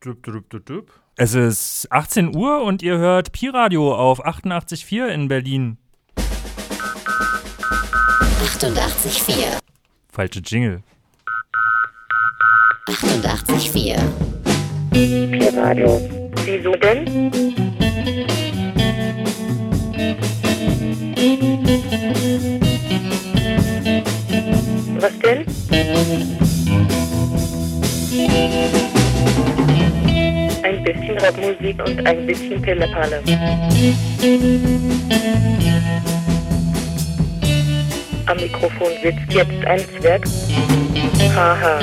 Dup, dup, dup, dup. Es ist 18 Uhr und ihr hört Pi-Radio auf 88.4 in Berlin. 88,4. Falsche Jingle. 88,4. Pi-Radio. Wieso denn? Was denn? Bisschen Rockmusik und ein bisschen Pillepalle. Am Mikrofon sitzt jetzt ein Zwerg. Haha.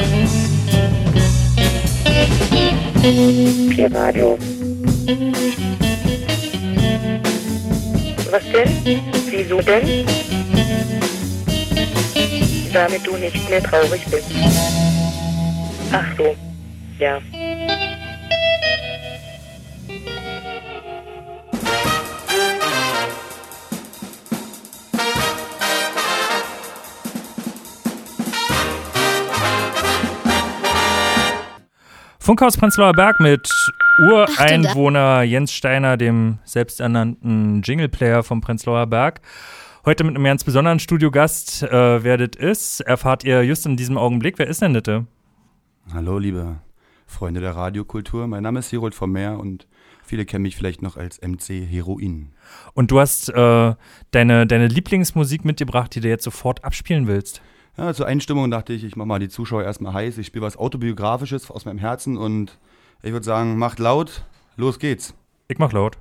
Pi-Radio. Was denn? Wieso denn? Damit du nicht mehr traurig bist. Ach so. Ja. Funkhaus Prenzlauer Berg mit Ureinwohner Jens Steiner, dem selbsternannten Jingleplayer vom Prenzlauer Berg. Heute mit einem ganz besonderen Studiogast. Äh, wer das ist, erfahrt ihr just in diesem Augenblick. Wer ist denn das? Hallo, liebe Freunde der Radiokultur. Mein Name ist Herold vom Meer und viele kennen mich vielleicht noch als MC Heroin. Und du hast äh, deine, deine Lieblingsmusik mitgebracht, die du jetzt sofort abspielen willst. Ja, zur Einstimmung dachte ich, ich mache mal die Zuschauer erstmal heiß. Ich spiele was Autobiografisches aus meinem Herzen und ich würde sagen, macht laut, los geht's. Ich mach laut.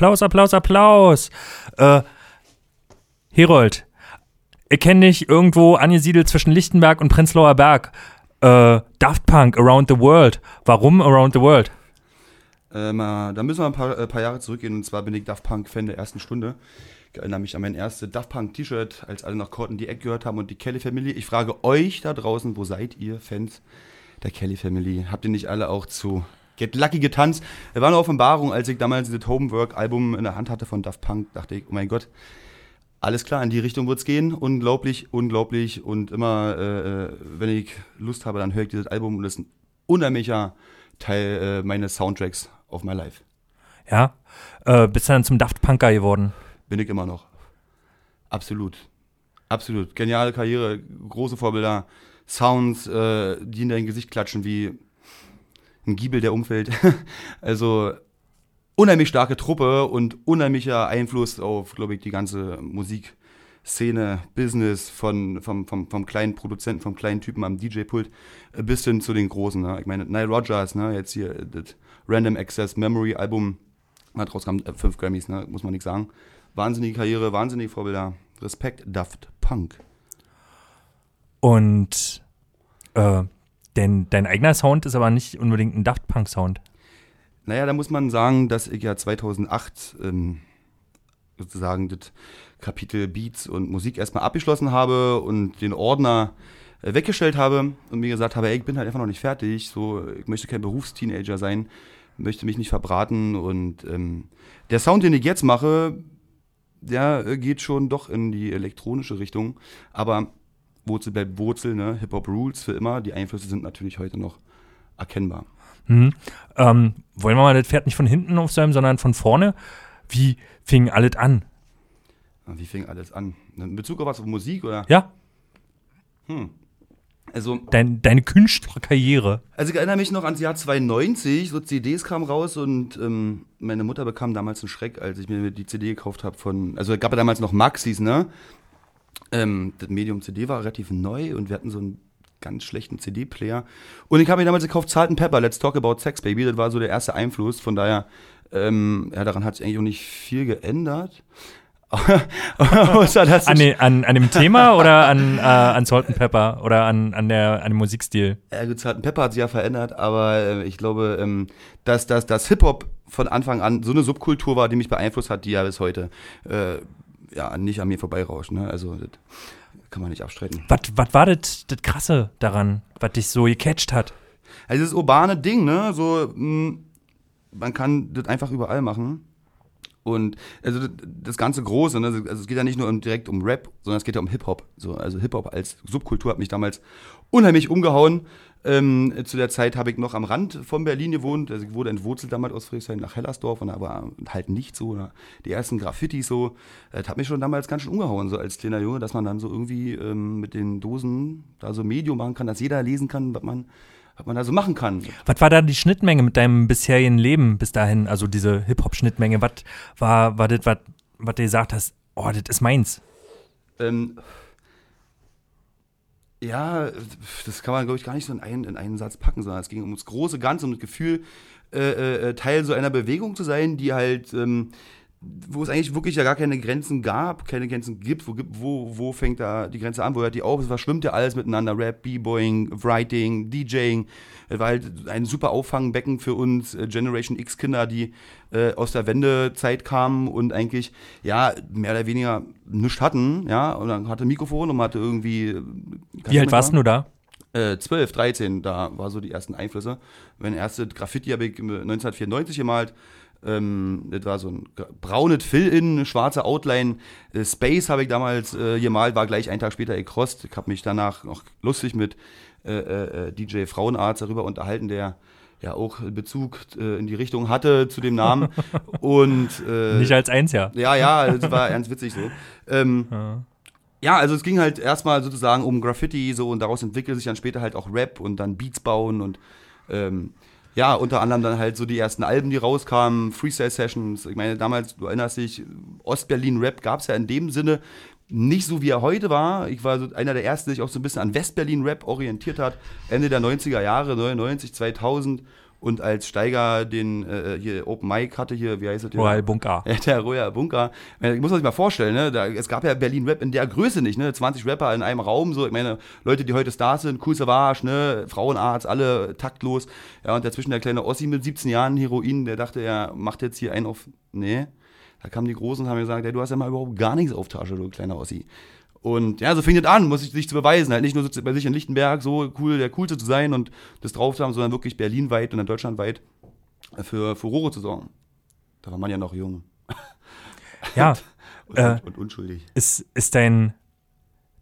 Applaus, Applaus, Applaus. Äh, Herold, ich kenne dich irgendwo angesiedelt zwischen Lichtenberg und Prenzlauer Berg. Äh, Daft Punk, Around the World. Warum Around the World? Ähm, äh, da müssen wir ein paar, äh, paar Jahre zurückgehen und zwar bin ich Daft Punk-Fan der ersten Stunde. Ich erinnere mich an mein erstes Daft Punk-T-Shirt, als alle noch Cotton die Eck gehört haben und die Kelly Family. Ich frage euch da draußen, wo seid ihr, Fans der Kelly Family? Habt ihr nicht alle auch zu Get Lucky getanzt? Es war eine Offenbarung, als ich damals das Homework-Album in der Hand hatte von Daft Punk, dachte ich, oh mein Gott, alles klar, in die Richtung wird's gehen. Unglaublich, unglaublich. Und immer, äh, äh, wenn ich Lust habe, dann höre ich dieses Album und das ist ein unheimlicher Teil äh, meines Soundtracks auf my life. Ja, äh, bist du dann zum Daft Punker geworden? Bin ich immer noch. Absolut. Absolut. Geniale Karriere, große Vorbilder, Sounds, äh, die in dein Gesicht klatschen wie ein Giebel, der umfällt. also unheimlich starke Truppe und unheimlicher Einfluss auf, glaube ich, die ganze Musikszene, Business von, vom, vom, vom kleinen Produzenten, vom kleinen Typen am DJ-Pult äh, bis hin zu den großen. Ne? Ich meine, Nile Rogers, ne? jetzt hier das Random Access Memory Album, hat rauskam, äh, fünf Grammys, ne? muss man nichts sagen. Wahnsinnige Karriere, wahnsinnige Vorbilder. Respekt, Daft Punk. Und äh, denn dein eigener Sound ist aber nicht unbedingt ein Daft Punk Sound. Naja, da muss man sagen, dass ich ja 2008 ähm, sozusagen das Kapitel Beats und Musik erstmal abgeschlossen habe und den Ordner äh, weggestellt habe und mir gesagt habe, ey, ich bin halt einfach noch nicht fertig, so, ich möchte kein Berufsteenager sein, möchte mich nicht verbraten und ähm, der Sound, den ich jetzt mache, der äh, geht schon doch in die elektronische Richtung, aber Wurzel bleibt Wurzel, ne? Hip-Hop Rules für immer, die Einflüsse sind natürlich heute noch erkennbar. Mhm. Ähm, wollen wir mal das Pferd nicht von hinten aufsäumen, sondern von vorne? Wie fing alles an? Wie fing alles an? In Bezug auf was, auf Musik oder? Ja, Also, dein, deine Künstlerkarriere. Also ich erinnere mich noch ans Jahr 92, so CDs kamen raus und ähm, meine Mutter bekam damals einen Schreck, als ich mir die CD gekauft habe von, also es gab ja damals noch Maxis, ne? Ähm, das Medium CD war relativ neu und wir hatten so einen ganz schlechten CD-Player. Und ich habe mir damals gekauft Salt and Pepper, Let's Talk About Sex, Baby. Das war so der erste Einfluss, von daher, ähm, ja, daran hat sich eigentlich auch nicht viel geändert. Außer, dass An, den, an, an dem Thema oder an, äh, an Salt and Pepper oder an, an, der, an dem Musikstil? Ja, gut, Salt and Pepper hat sich ja verändert, aber äh, ich glaube, ähm, dass, dass, dass Hip-Hop von Anfang an so eine Subkultur war, die mich beeinflusst hat, die ja bis heute äh, ja, nicht an mir vorbeirauscht. Ne? Also, das kann man nicht abstreiten. Was war das, das Krasse daran, was dich so gecatcht hat? Also, dieses urbane Ding, ne? So, mh, man kann das einfach überall machen. Und also das- das ganze Große, ne? also es geht ja nicht nur um, direkt um Rap, sondern es geht ja um Hip-Hop. So, also Hip-Hop als Subkultur hat mich damals unheimlich umgehauen. Ähm, zu der Zeit habe ich noch am Rand von Berlin gewohnt. Also ich wurde entwurzelt damals aus Friedrichshain nach Hellersdorf und da war halt nicht so. Die ersten Graffitis so. Das hat mich schon damals ganz schön umgehauen, so als kleiner Junge, dass man dann so irgendwie ähm, mit den Dosen da so Medium machen kann, dass jeder lesen kann, was man, was man da so machen kann. Was war da die Schnittmenge mit deinem bisherigen Leben bis dahin? Also diese Hip-Hop-Schnittmenge. Was war, war das, was was du gesagt hast? Oh, das ist meins. Ähm, ja, das kann man, glaube ich, gar nicht so in einen, in einen Satz packen, sondern es ging um das große Ganze, um das Gefühl, äh, äh, Teil so einer Bewegung zu sein, die halt ähm, wo es eigentlich wirklich ja gar keine Grenzen gab, keine Grenzen gibt, wo, wo, wo fängt da die Grenze an, wo hört die auf, es verschwimmt ja alles miteinander, Rap, B-Boying, Writing, DJing, es war halt ein super Auffangbecken für uns äh, Generation X-Kinder, die äh, aus der Wendezeit kamen und eigentlich, ja, mehr oder weniger nichts hatten, ja, und dann hatte Mikrofon und man hatte irgendwie... äh, Wie alt warst du da? äh, 12, 13, da war so die ersten Einflüsse. Mein erste Graffiti habe ich im 1994 gemalt. Ähm, das war so ein braunes Fill-In, eine schwarze Outline. Äh, Space habe ich damals äh, gemalt, war gleich einen Tag später gecrossed. Ich habe mich danach noch lustig mit äh, äh, DJ Frauenarzt darüber unterhalten, der ja auch Bezug äh, in die Richtung hatte zu dem Namen. Und äh, Nicht als eins, ja. ja, ja, das war ernst witzig so. Ähm, ja, also es ging halt erstmal sozusagen um Graffiti so und daraus entwickelte sich dann später halt auch Rap und dann Beats bauen und ähm, ja, unter anderem dann halt so die ersten Alben, die rauskamen, Freestyle-Sessions. Ich meine, damals, du erinnerst dich, Ostberlin-Rap gab es ja in dem Sinne nicht so, wie er heute war. Ich war so einer der Ersten, der sich auch so ein bisschen an Westberlin-Rap orientiert hat. Ende der 90er Jahre, 99, 2000. Und als Steiger den äh, hier Open Mic hatte, hier, wie heißt es? Royal Bunker. Ja, der Royal Bunker. Ich meine, muss man sich mal vorstellen, ne? Da, es gab ja Berlin Rap in der Größe nicht, ne? 20 Rapper in einem Raum, so. Ich meine, Leute, die heute Stars sind, Cool Savage, ne? Frauenarzt, alle taktlos. Ja, und dazwischen der kleine Ossi mit 17 Jahren Heroin, der dachte, er macht jetzt hier einen auf. Nee. Da kamen die Großen und haben gesagt, ja, du hast ja mal überhaupt gar nichts auf Tasche, du kleiner Ossi. Und ja, so fing das an, muss ich sich zu beweisen. Halt nicht nur so bei sich in Lichtenberg so cool, der Coolste zu sein und das drauf zu haben, sondern wirklich berlinweit und dann deutschlandweit für Furore zu sorgen. Da war man ja noch jung Ja, und, Äh. und unschuldig. ist, ist dein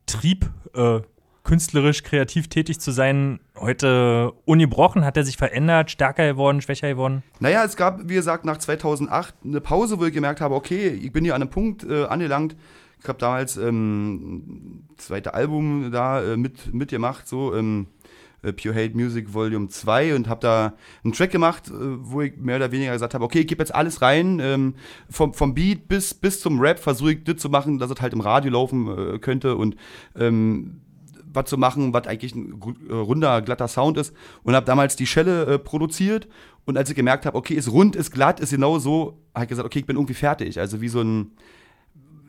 Trieb, äh, künstlerisch, kreativ tätig zu sein, heute ungebrochen? Hat er sich verändert, stärker geworden, schwächer geworden? Naja, es gab, wie gesagt, nach 2008 eine Pause, wo ich gemerkt habe, okay, ich bin hier an einem Punkt äh, angelangt. Ich habe damals ähm, zweite Album da äh, mit, mitgemacht, so ähm, äh, Pure Hate Music Volume 2 und habe da einen Track gemacht, äh, wo ich mehr oder weniger gesagt habe, okay, ich gebe jetzt alles rein, ähm, vom, vom Beat bis, bis zum Rap versuche ich das zu machen, dass es halt im Radio laufen äh, könnte und ähm, was zu machen, was eigentlich ein äh, runder, glatter Sound ist. Und habe damals die Schelle äh, produziert. Und als ich gemerkt habe, okay, ist rund, ist glatt, ist genau so, habe ich gesagt, okay, ich bin irgendwie fertig. Also wie so ein,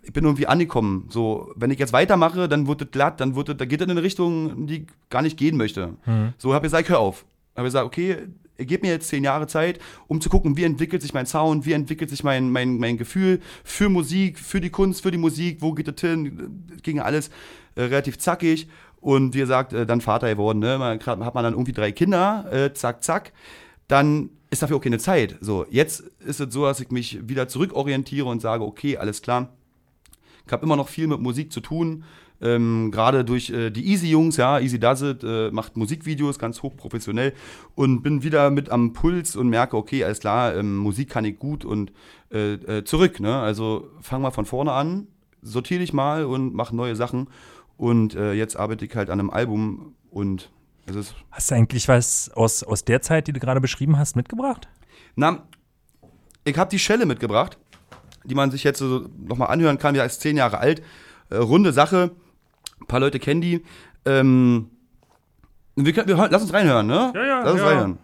ich bin irgendwie angekommen. So, wenn ich jetzt weitermache, dann wird es glatt, dann wird es, da geht es in eine Richtung, die ich gar nicht gehen möchte. So habe ich gesagt, hör auf. Habe gesagt, okay, gib mir jetzt zehn Jahre Zeit, um zu gucken, wie entwickelt sich mein Sound, wie entwickelt sich mein, mein, mein Gefühl für Musik, für die Kunst, für die Musik, wo geht es hin? Das ging alles äh, relativ zackig. Und wie gesagt, äh, dann Vater geworden, ne? Man, hat man dann irgendwie drei Kinder, äh, zack, zack. Dann ist dafür auch keine Zeit. So, jetzt ist es so, dass ich mich wieder zurückorientiere und sage, okay, alles klar. Ich habe immer noch viel mit Musik zu tun. Ähm, Gerade durch äh, die Easy Jungs, ja, Easy Does It, äh, macht Musikvideos ganz hochprofessionell und bin wieder mit am Puls und merke, okay, alles klar, ähm, Musik kann ich gut und äh, äh, zurück, ne? Also fang mal von vorne an, sortiere dich mal und mach neue Sachen. Und äh, jetzt arbeite ich halt an einem Album und es ist Hast du eigentlich was aus, aus der Zeit, die du gerade beschrieben hast, mitgebracht? Na, ich habe die Schelle mitgebracht, die man sich jetzt so nochmal anhören kann. Die ist zehn Jahre alt. Äh, runde Sache. Ein paar Leute kennen die. Ähm, wir können, wir, lass uns reinhören, ne? Ja, ja, Lass uns ja. reinhören.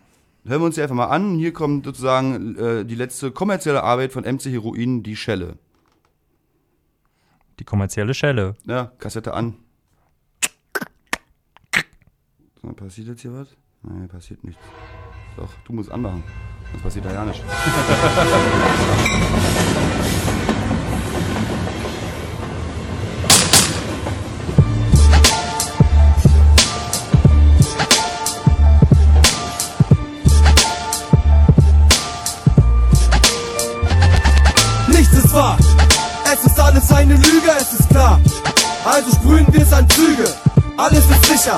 Hören wir uns die einfach mal an. Hier kommt sozusagen äh, die letzte kommerzielle Arbeit von MC Heroin, die Schelle. Die kommerzielle Schelle. Ja, Kassette an. So, passiert jetzt hier was? Nein, passiert nichts. Doch, du musst anmachen. Sonst passiert da ja. Nichts sicher,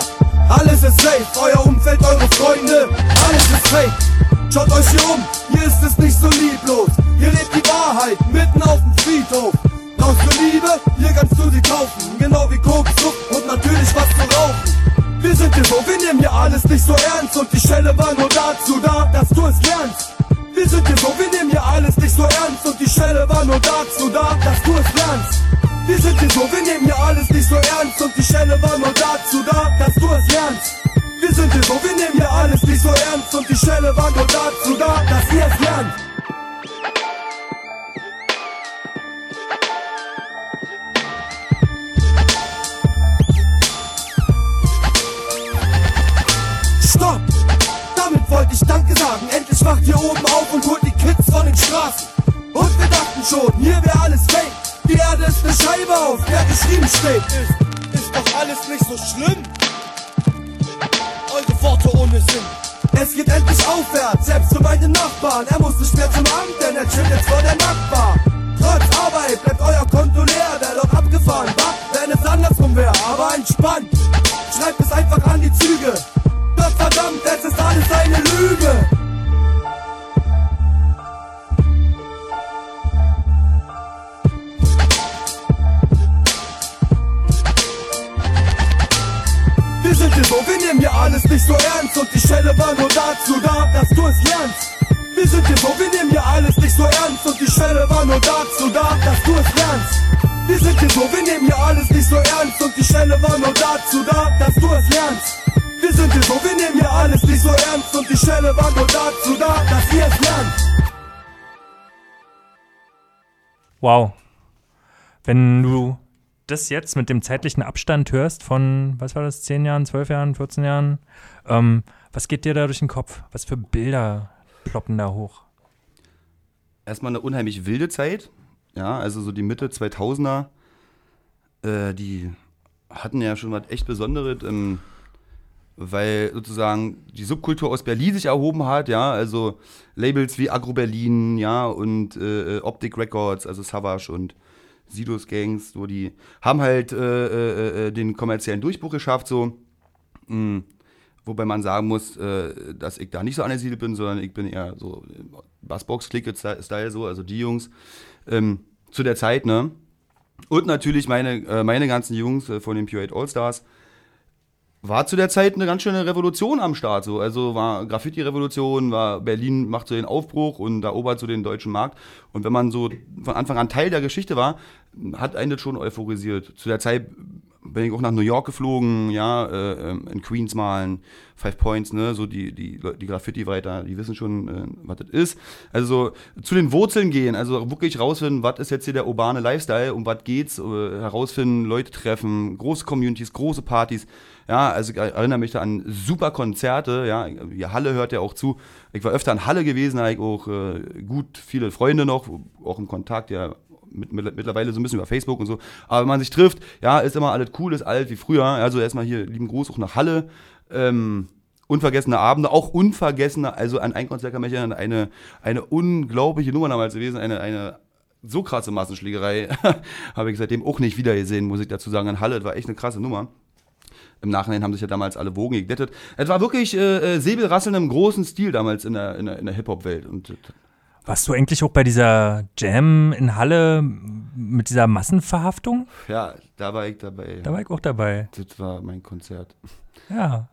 alles ist safe. Euer Umfeld, eure Freunde, alles ist fake. Schaut euch hier um, hier ist es nicht so lieblos. Hier lebt die Wahrheit mitten auf dem Friedhof. Brauchst du Liebe? Hier kannst du sie kaufen. Genau wie Koks, und natürlich was zu rauchen. Wir sind hier so, wir nehmen hier alles nicht so ernst. Und die Schelle war nur dazu da, dass du es lernst. Wir sind hier so, wir nehmen hier alles nicht so ernst und die Schelle war nur dazu da, dass du es lernst. Wir sind hier so, wir nehmen hier alles nicht so ernst und die Schelle war nur dazu da, dass du es lernst. Wir sind hier so, wir nehmen hier alles nicht so ernst und die Schelle war nur dazu da, dass ihr es lernt. Stopp! Damit wollte ich Danke sagen. Endlich wacht ihr oben auf und holt die Kids von den Straßen. Und wir dachten schon, hier wäre alles fake. Die Erde ist eine Scheibe, auf der geschrieben steht. Ist, ist doch alles nicht so schlimm. Eure Worte ohne Sinn. Es geht endlich aufwärts, selbst zu meinen Nachbarn. Er muss nicht mehr zum Amt, denn er chillt jetzt vor der Nachbar. Trotz Arbeit bleibt euer Konto leer, der doch abgefahren war, wenn es andersrum wäre. Aber entspannt, schreibt es einfach an die Züge. Doch verdammt, es ist alles eine Lüge. Wir hier so, wir nehmen hier alles nicht so ernst Und die Schelle war nur dazu da, dass du es lernst. Wir sind hier so, wir nehmen hier alles nicht so ernst Und die Schelle war nur dazu da, dass du es lernst. Wir sind hier so, wir nehmen hier alles nicht so ernst Und die Schelle war nur dazu da, dass du es lernst. Wir sind hier so, wir nehmen hier alles nicht so ernst Und die Schelle war nur dazu da, dass ihr es lernt Wow. Wenn du das jetzt mit dem zeitlichen Abstand hörst von, was war das, 10 Jahren, 12 Jahren, 14 Jahren, ähm, was geht dir da durch den Kopf? Was für Bilder ploppen da hoch? erstmal eine unheimlich wilde Zeit. Ja, also so die Mitte 2000er, äh, die hatten ja schon was echt Besonderes, ähm, weil sozusagen die Subkultur aus Berlin sich erhoben hat, ja, also Labels wie Agro Berlin, ja, und äh, äh, Optic Records, also Savage und Sidos Gangs, so die haben halt äh, äh, äh, den kommerziellen Durchbruch geschafft, so. Mm, Wobei man sagen muss, äh, dass ich da nicht so angesiedelt bin, sondern ich bin eher so Bassbox-Clique-Style, so, also die Jungs ähm, zu der Zeit, ne? Und natürlich meine, äh, meine ganzen Jungs äh, von den Pure 8 All-Stars. War zu der Zeit eine ganz schöne Revolution am Start. So. Also war Graffiti-Revolution, war Berlin macht so den Aufbruch und erobert so den deutschen Markt. Und wenn man so von Anfang an Teil der Geschichte war, hat einen das schon euphorisiert. Zu der Zeit bin ich auch nach New York geflogen, ja, äh, ähm, in Queens malen, Five Points, ne, so die, die, die Graffiti-Writer, die wissen schon, äh, was das ist. Also so zu den Wurzeln gehen, also wirklich rausfinden, was ist jetzt hier der urbane Lifestyle, um was geht's, äh, herausfinden, Leute treffen, große Communities, große Partys. Ja, also ich erinnere mich da an super Konzerte, ja, die Halle hört ja auch zu. Ich war öfter in Halle gewesen, da hab ich auch äh, gut viele Freunde noch, auch im Kontakt, ja, mit, mit, mittlerweile so ein bisschen über Facebook und so. Aber wenn man sich trifft, ja, ist immer alles cool, ist alt wie früher. Also erstmal hier lieben Gruß auch nach Halle. Ähm, unvergessene Abende, auch unvergessene, also an ein Konzert kann mich erinnern, eine, eine unglaubliche Nummer damals gewesen, eine, eine so krasse Massenschlägerei habe ich seitdem auch nicht wieder gesehen, muss ich dazu sagen. In Halle, das war echt eine krasse Nummer. Im Nachhinein haben sich ja damals alle Wogen geglättet. Es war wirklich äh, äh, Säbelrasseln im großen Stil damals in der, in der, der Hip-Hop-Welt. Und äh, Warst du eigentlich auch bei dieser Jam in Halle mit dieser Massenverhaftung? ja, da war ich dabei. Da war ich auch dabei. Das war mein Konzert. Ja.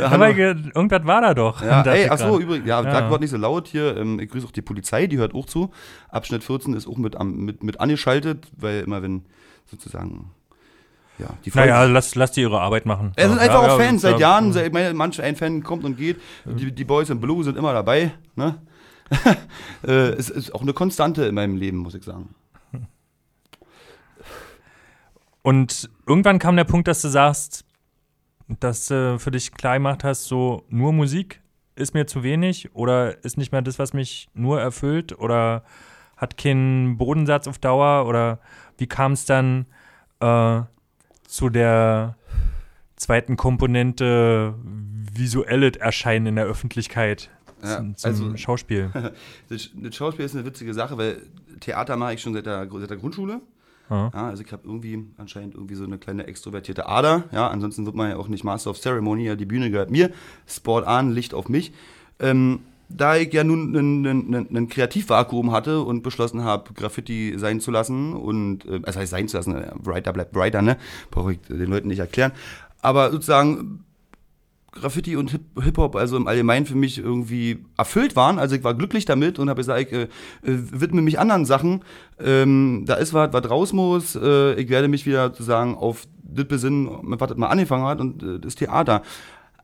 Ja, irgendwas war da doch. Ja, ey, ach so, übrigens, ja, Ja. Gott nicht so laut hier. Ähm, ich grüße auch die Polizei, die hört auch zu. Abschnitt 14 ist auch mit, mit, mit angeschaltet, weil immer wenn sozusagen, ja, die Folge- Naja, lass, lass die ihre Arbeit machen. Es sind einfach ja, auch Fans, ja, seit Jahren, seit, ich meine, manch ein Fan kommt und geht. Die, die Boys in Blue sind immer dabei, ne? äh, es ist auch eine Konstante in meinem Leben, muss ich sagen. Und irgendwann kam der Punkt, dass du sagst, dass du für dich klar gemacht hast, so nur Musik ist mir zu wenig oder ist nicht mehr das, was mich nur erfüllt oder hat keinen Bodensatz auf Dauer oder wie kam es dann äh, zu der zweiten Komponente visuelles Erscheinen in der Öffentlichkeit Ja, zum, zum also- Schauspiel? Das, das Schauspiel ist eine witzige Sache, weil Theater mache ich schon seit der, seit der Grundschule. Ja. Ja, also ich habe irgendwie anscheinend irgendwie so eine kleine extrovertierte Ader. Ja, ansonsten wird man ja auch nicht Master of Ceremony. Ja, die Bühne gehört mir. Sport an, Licht auf mich. Ähm, da ich ja nun einen Kreativvakuum hatte und beschlossen habe, Graffiti sein zu lassen und, äh, das heißt sein zu lassen, äh, Writer bleibt Writer, ne? Brauche ich den Leuten nicht erklären. Aber sozusagen Graffiti und Hip- Hip-Hop also im Allgemeinen für mich irgendwie erfüllt waren. Also ich war glücklich damit und habe gesagt, ich äh, äh, widme mich anderen Sachen. Ähm, da ist was, was raus muss. Äh, ich werde mich wieder sozusagen auf das besinnen, was das mal angefangen hat und äh, das Theater.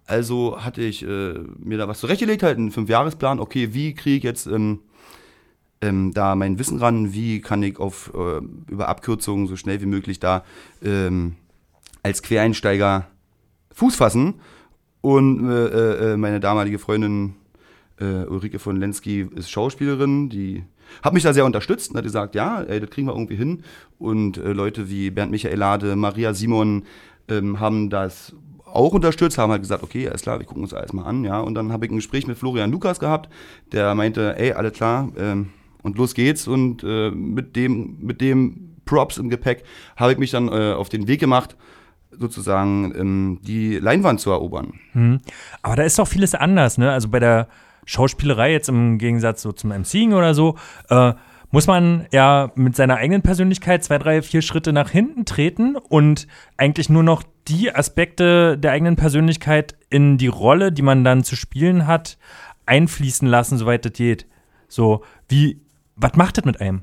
Also hatte ich äh, mir da was zurechtgelegt, halt einen Fünfjahresplan. Okay, wie kriege ich jetzt ähm, ähm, da mein Wissen ran? Wie kann ich auf äh, über Abkürzungen so schnell wie möglich da ähm, als Quereinsteiger Fuß fassen? Und äh, äh, meine damalige Freundin äh, Ulrike von Lenski ist Schauspielerin, die hat mich da sehr unterstützt und hat gesagt, ja, ey, das kriegen wir irgendwie hin. Und äh, Leute wie Bernd Michaelade, Maria Simon ähm, haben das auch unterstützt, haben halt gesagt, okay, alles klar, wir gucken uns alles mal an, ja. Und dann habe ich ein Gespräch mit Florian Lukas gehabt, der meinte, ey, alles klar, ähm, und los geht's. Und äh, mit dem, mit dem Props im Gepäck habe ich mich dann äh, auf den Weg gemacht, sozusagen ähm, die Leinwand zu erobern. Hm. Aber da ist doch vieles anders, ne? Also bei der Schauspielerei jetzt im Gegensatz so zum MCing oder so, äh, muss man ja mit seiner eigenen Persönlichkeit zwei, drei, vier Schritte nach hinten treten und eigentlich nur noch die Aspekte der eigenen Persönlichkeit in die Rolle, die man dann zu spielen hat, einfließen lassen, soweit das geht. So, wie, was macht das mit einem?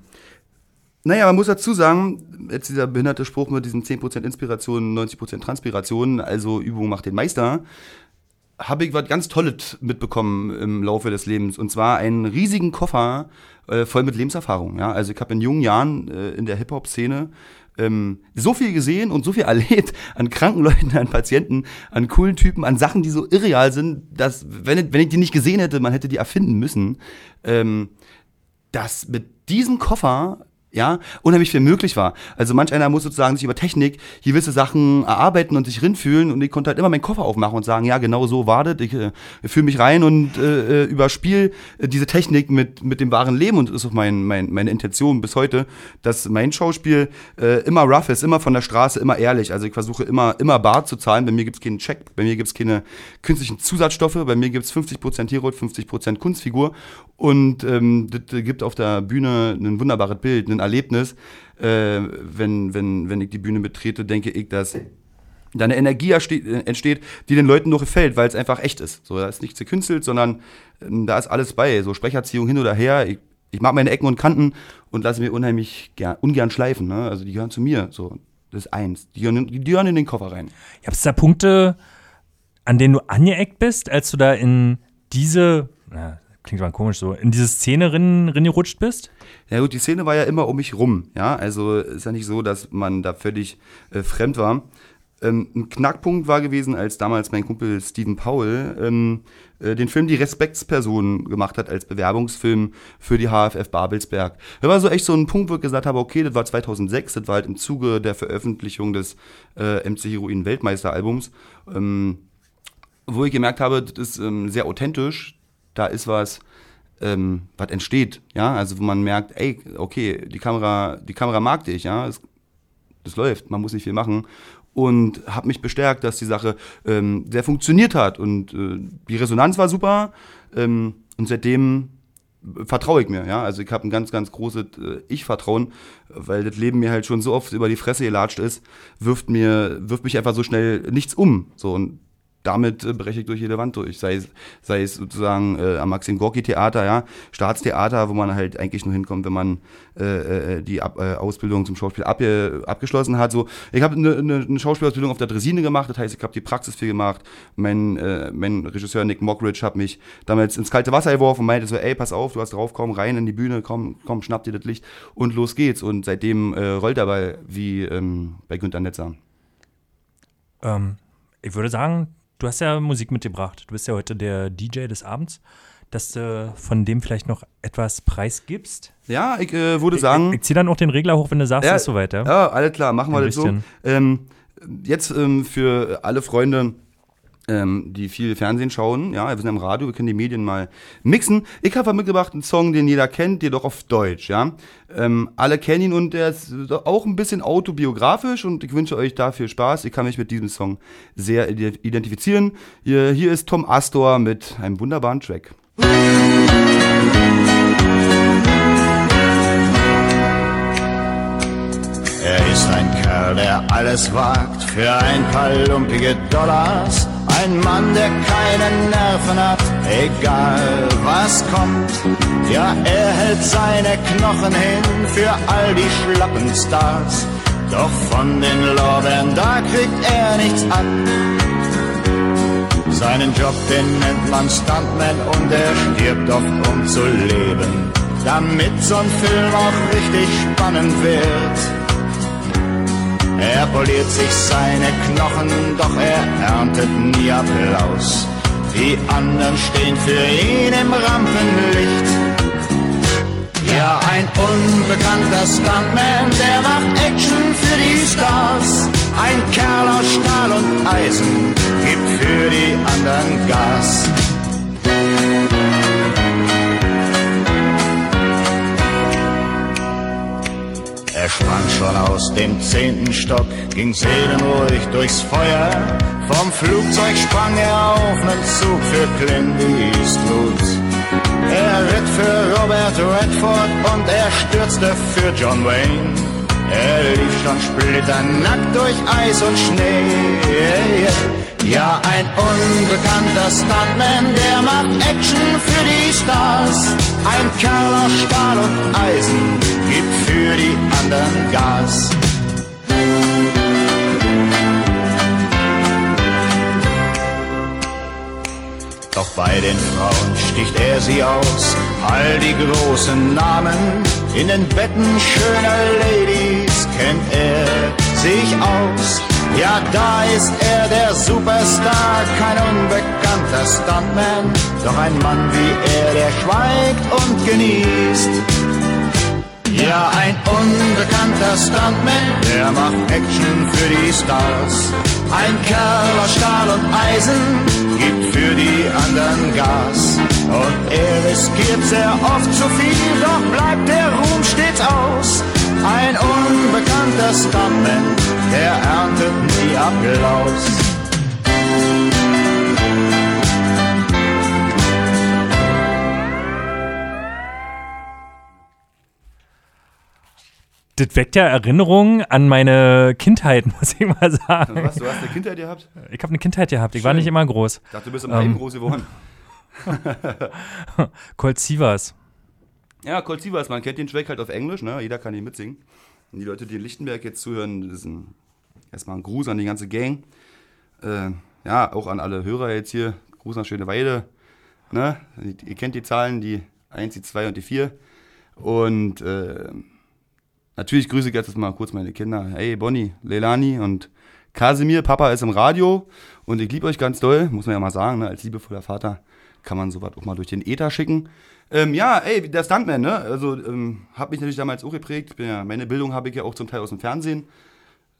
Naja, man muss dazu sagen, jetzt dieser behinderte Spruch mit diesen 10% Inspiration, 90% Transpiration, also Übung macht den Meister, habe ich was ganz Tolles mitbekommen im Laufe des Lebens. Und zwar einen riesigen Koffer äh, voll mit Lebenserfahrung. Ja? Also ich habe in jungen Jahren äh, in der Hip-Hop-Szene ähm, so viel gesehen und so viel erlebt an kranken Leuten, an Patienten, an coolen Typen, an Sachen, die so irreal sind, dass, wenn, ich- wenn ich die nicht gesehen hätte, man hätte die erfinden müssen. Ähm, dass mit diesem Koffer ja, unheimlich viel möglich war. Also manch einer muss sozusagen sich über Technik gewisse Sachen erarbeiten und sich rinfühlen und ich konnte halt immer meinen Koffer aufmachen und sagen, ja, genau so war das, ich äh, fühle mich rein und äh, äh, überspiel äh, diese Technik mit, mit dem wahren Leben und ist auch mein, mein, meine Intention bis heute, dass mein Schauspiel äh, immer rough ist, immer von der Straße, immer ehrlich. Also ich versuche immer, immer bar zu zahlen, bei mir gibt's keinen Check, bei mir gibt's keine künstlichen Zusatzstoffe, bei mir gibt's 50% Hero, 50% Kunstfigur und ähm, das gibt auf der Bühne ein wunderbares Bild, ein Erlebnis. Äh, wenn, wenn, wenn ich die Bühne betrete, denke ich, dass da eine Energie äh, entsteht, die den Leuten nur gefällt, weil es einfach echt ist. So, da ist nichts gekünstelt, sondern ähm, da ist alles bei. So Sprecherziehung hin oder her. Ich, ich mag meine Ecken und Kanten und lasse mir unheimlich ger ungern schleifen. Ne? Also die gehören zu mir. So, das ist eins. Die gehören, die gehören in den Koffer rein. Gab es da Punkte, an denen du angeeckt bist, als du da in diese, na, klingt mal komisch so, in diese Szene rin, ringerutscht bist? Ja gut, die Szene war ja immer um mich rum, ja, also ist ja nicht so, dass man da völlig äh, fremd war. Ähm, ein Knackpunkt war gewesen, als damals mein Kumpel Stephen Powell ähm, äh, den Film Die Respektsperson gemacht hat als Bewerbungsfilm für die HFF Babelsberg. Das war so echt so ein Punkt, wo ich gesagt habe, okay, das war 2006, das war halt im Zuge der Veröffentlichung des äh, MC Heroin Weltmeisteralbums, ähm, wo ich gemerkt habe, das ist ähm, sehr authentisch, da ist was, ähm, was entsteht, ja, also wo man merkt, ey, okay, die Kamera, die Kamera mag dich, ja, es, das läuft, man muss nicht viel machen. Und habe mich bestärkt, dass die Sache ähm, sehr funktioniert hat. Und äh, die Resonanz war super. Ähm, und seitdem vertraue ich mir, ja, also ich habe ein ganz, ganz großes äh, Ich-Vertrauen, weil das Leben mir halt schon so oft über die Fresse gelatscht ist, wirft mir, wirft mich einfach so schnell nichts um, so und damit äh, breche ich durch jede Wand durch. Sei es, sei es sozusagen äh, am Maxim Gorki Theater, ja, Staatstheater, wo man halt eigentlich nur hinkommt, wenn man äh, äh, die Ab äh, Ausbildung zum Schauspiel abge abgeschlossen hat. So, ich habe eine ne, ne Schauspielausbildung auf der Dresine gemacht, das heißt, ich habe die Praxis viel gemacht. Mein, äh, mein Regisseur Nick Mockridge hat mich damals ins kalte Wasser geworfen und meinte so, ey, pass auf, du hast drauf, komm rein in die Bühne, komm, komm, schnapp dir das Licht und los geht's. Und seitdem äh, rollt der Ball wie ähm, bei Günter Netzer. Ähm, ich würde sagen, du hast ja Musik mitgebracht. Du bist ja heute der DJ des Abends, dass du von dem vielleicht noch etwas preisgibst. Ja, ich äh, würde sagen. Ich, ich ziehe dann auch den Regler hoch, wenn du sagst, Ja, ist soweit, ja? Ja, alles klar, machen wir das so. Ähm, jetzt ähm, für alle Freunde, ähm, die viel Fernsehen schauen, ja, wir sind im Radio, wir können die Medien mal mixen. Ich habe mitgebracht einen Song, den jeder kennt, jedoch auf Deutsch, ja. Ähm, alle kennen ihn und der ist auch ein bisschen autobiografisch und ich wünsche euch dafür Spaß. Ich kann mich mit diesem Song sehr ide- identifizieren. Hier, hier ist Tom Astor mit einem wunderbaren Track. Er ist ein Kerl, der alles wagt für ein paar lumpige Dollars. Ein Mann, der keine Nerven hat, egal was kommt. Ja, er hält seine Knochen hin für all die schlappen Stars. Doch von den Lorbeeren, da kriegt er nichts ab. Seinen Job, den nennt man Stuntman und er stirbt oft, um zu leben. Damit so ein Film auch richtig spannend wird. Er poliert sich seine Knochen, doch er erntet nie Applaus. Die anderen stehen für ihn im Rampenlicht. Ja, ein unbekannter Stuntman, der macht Action für die Stars. Ein Kerl aus Stahl und Eisen gibt für die anderen Gas. Er sprang schon aus dem zehnten Stock, ging seelenruhig durchs Feuer. Vom Flugzeug sprang er auf nen Zug für Clint Eastwood. Er ritt für Robert Redford und er stürzte für John Wayne. Er lief schon splitternackt durch Eis und Schnee. Ja, ein unbekannter Stuntman, der macht Action für die Stars. Ein Kerl aus Stahl und Eisen gibt für die anderen Gas. Doch bei den Frauen sticht er sie aus, all die großen Namen. In den Betten schöner Ladies kennt er sich aus. Ja, da ist er der Superstar, kein unbekannter Stuntman, doch ein Mann wie er, der schweigt und genießt. Ja, ein unbekannter Stuntman, der macht Action für die Stars. Ein Kerl aus Stahl und Eisen gibt für die anderen Gas. Und er riskiert sehr oft zu viel, doch bleibt der Ruhm stets aus. Ein unbekannter Stuntman, der erntet nie Applaus. Das weckt ja Erinnerungen an meine Kindheit, muss ich mal sagen. Was, du hast eine Kindheit gehabt? Ich habe eine Kindheit gehabt. Ich war Schön. nicht immer groß. Ich dachte, du bist im Ähm. Heim groß geworden. Colt Sievers. Ja, Colt Sievers, man kennt den Track halt auf Englisch, ne? Jeder kann ihn mitsingen. Und die Leute, die in Lichtenberg jetzt zuhören, das ist ein, erstmal ein Gruß an die ganze Gang. Äh, ja, auch an alle Hörer jetzt hier. Gruß an Schöneweide. Ne? Ihr kennt die Zahlen, die 1, die 2 und die 4. Und äh, natürlich grüße ich jetzt mal kurz meine Kinder. Hey, Bonnie, Leilani und Kasimir. Papa ist im Radio und ich liebe euch ganz doll, muss man ja mal sagen, ne? als liebevoller Vater kann man sowas auch mal durch den Äther schicken. Ähm, ja, ey, der Stuntman, ne? Also, ähm, hat mich natürlich damals auch geprägt. Ja, meine Bildung habe ich ja auch zum Teil aus dem Fernsehen.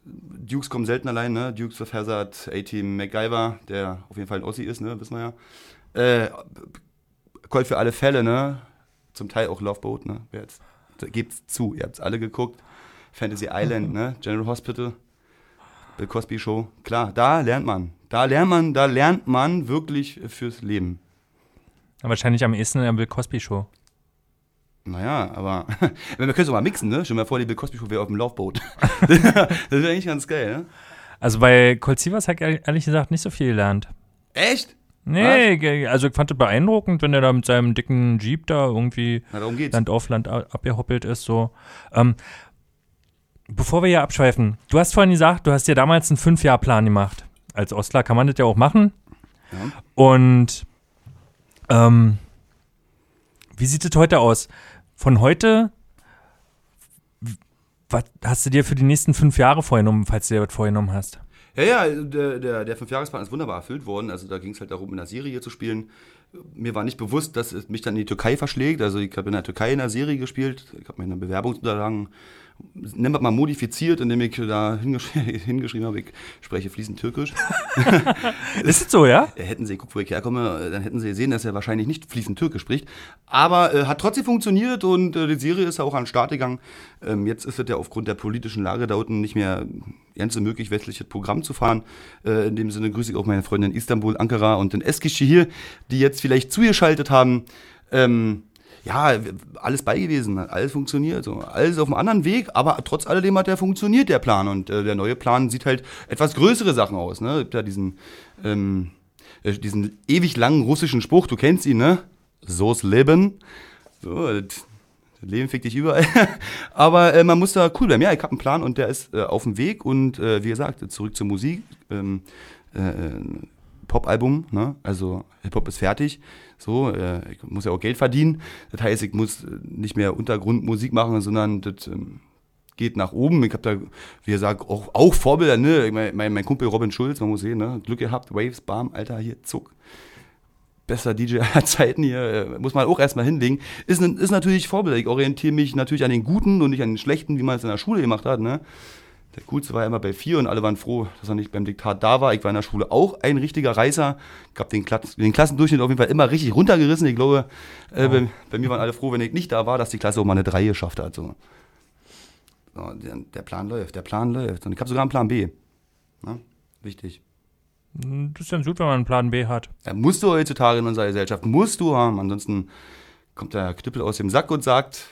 Dukes kommen selten allein, ne? Dukes of Hazard, A-Team MacGyver, der auf jeden Fall ein Ossi ist, ne? Wissen wir ja. Äh, Colt für alle Fälle, ne? Zum Teil auch Loveboat, ne? Wer jetzt, gebt's zu, ihr habt's alle geguckt. Fantasy Island, ne? General Hospital, Bill Cosby Show. Klar, da lernt man. Da lernt man, da lernt man wirklich fürs Leben. Wahrscheinlich am ehesten in der Bill Cosby Show. Naja, aber wir können es mal mixen, ne? Stell dir mal vor, die Bill Cosby Show wäre auf dem Laufboot. das wäre eigentlich ganz geil, ne? Also bei Colt Sievers habe ich ehrlich gesagt nicht so viel gelernt. Echt? Nee, ge- also ich fand das beeindruckend, wenn er da mit seinem dicken Jeep da irgendwie Na. Land auf Land abgehoppelt ist. So. Ähm, bevor wir hier abschweifen, du hast vorhin gesagt, du hast dir damals einen Fünf-Jahr-Plan gemacht. Als Ostler kann man das ja auch machen. Ja. Und ähm, wie sieht es heute aus? Von heute, was hast du dir für die nächsten fünf Jahre vorgenommen, falls du dir was vorgenommen hast? Ja, ja, der, der, der Fünfjahresplan ist wunderbar erfüllt worden. Also da ging es halt darum, in der Serie zu spielen. Mir war nicht bewusst, dass es mich dann in die Türkei verschlägt. Also ich habe in der Türkei in der Serie gespielt. Ich habe meine Bewerbungsunterlagen, nennen wir mal modifiziert, indem ich da hingesch hingeschrieben habe, ich spreche fließend Türkisch. Ist es so, ja? Äh, Hätten sie geguckt, wo ich herkomme, äh, dann hätten sie gesehen, dass er wahrscheinlich nicht fließend Türkisch spricht. Aber äh, hat trotzdem funktioniert und äh, die Serie ist ja auch an den Start gegangen. Ähm, jetzt ist es ja aufgrund der politischen Lage da unten nicht mehr ganz so möglich, westliches Programm zu fahren. Äh, in dem Sinne grüße ich auch meine Freunde in Istanbul, Ankara und in Eskişehir, die jetzt vielleicht zugeschaltet haben. Ähm, ja, alles bei gewesen, alles funktioniert. So. Alles auf einem anderen Weg, aber trotz alledem hat der funktioniert, der Plan. Und äh, der neue Plan sieht halt etwas größere Sachen aus. Ne? Gibt ja diesen, ähm, äh, diesen ewig langen russischen Spruch, du kennst ihn, ne? So's Leben. So, das Leben fickt dich überall. aber äh, man muss da cool bleiben. Ja, ich habe einen Plan und der ist äh, auf dem Weg. Und äh, wie gesagt, zurück zur Musik. Ähm, äh, Pop-Album, ne? Also Hip-Hop ist fertig. So, äh, ich muss ja auch Geld verdienen. Das heißt, ich muss äh, nicht mehr Untergrundmusik machen, sondern das, ähm, geht nach oben. Ich habe da, wie gesagt, auch, auch Vorbilder, ne? Mein, mein, mein Kumpel Robin Schulz, man muss sehen, ne? Glück gehabt, Waves, Bam, Alter, hier, Zuck. Bester DJ aller Zeiten hier, äh, muss man auch erstmal hinlegen. Ist, ist natürlich Vorbild. Ich orientiere mich natürlich an den Guten und nicht an den Schlechten, wie man es in der Schule gemacht hat, ne? Der Coolste war ja immer bei vier und alle waren froh, dass er nicht beim Diktat da war. Ich war in der Schule auch ein richtiger Reißer. Ich habe den, Klass den Klassendurchschnitt auf jeden Fall immer richtig runtergerissen. Ich glaube, äh, bei, bei, mir waren alle froh, wenn ich nicht da war, dass die Klasse auch mal eine 3 geschafft hat. So. so der, der, Plan läuft, der Plan läuft. Und ich habe sogar einen Plan B. Na, wichtig. Das ist ganz gut, wenn man einen Plan B hat. Ja, musst du heutzutage in unserer Gesellschaft, musst du haben. Ansonsten kommt der Knüppel aus dem Sack und sagt.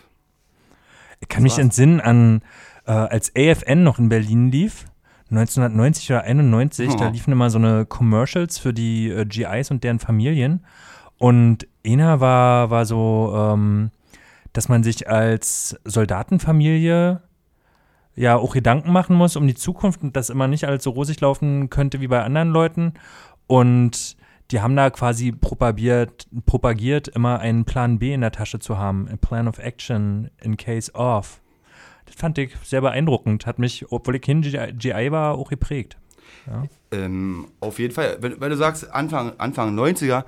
Ich kann mich war's. entsinnen an äh, als AFN noch in Berlin lief, 1990 oder 91, oh. da liefen immer so eine Commercials für die äh, GIs und deren Familien. Und einer war, war so, ähm, dass man sich als Soldatenfamilie ja auch Gedanken machen muss um die Zukunft und das immer nicht alles so rosig laufen könnte wie bei anderen Leuten. Und die haben da quasi propagiert, propagiert, immer einen Plan B in der Tasche zu haben, a Plan of Action in case of. Fand ich sehr beeindruckend. Hat mich, obwohl ich hin GI war, auch geprägt. Ja. Ähm, auf jeden Fall. Wenn, wenn, du sagst Anfang, Anfang 90er,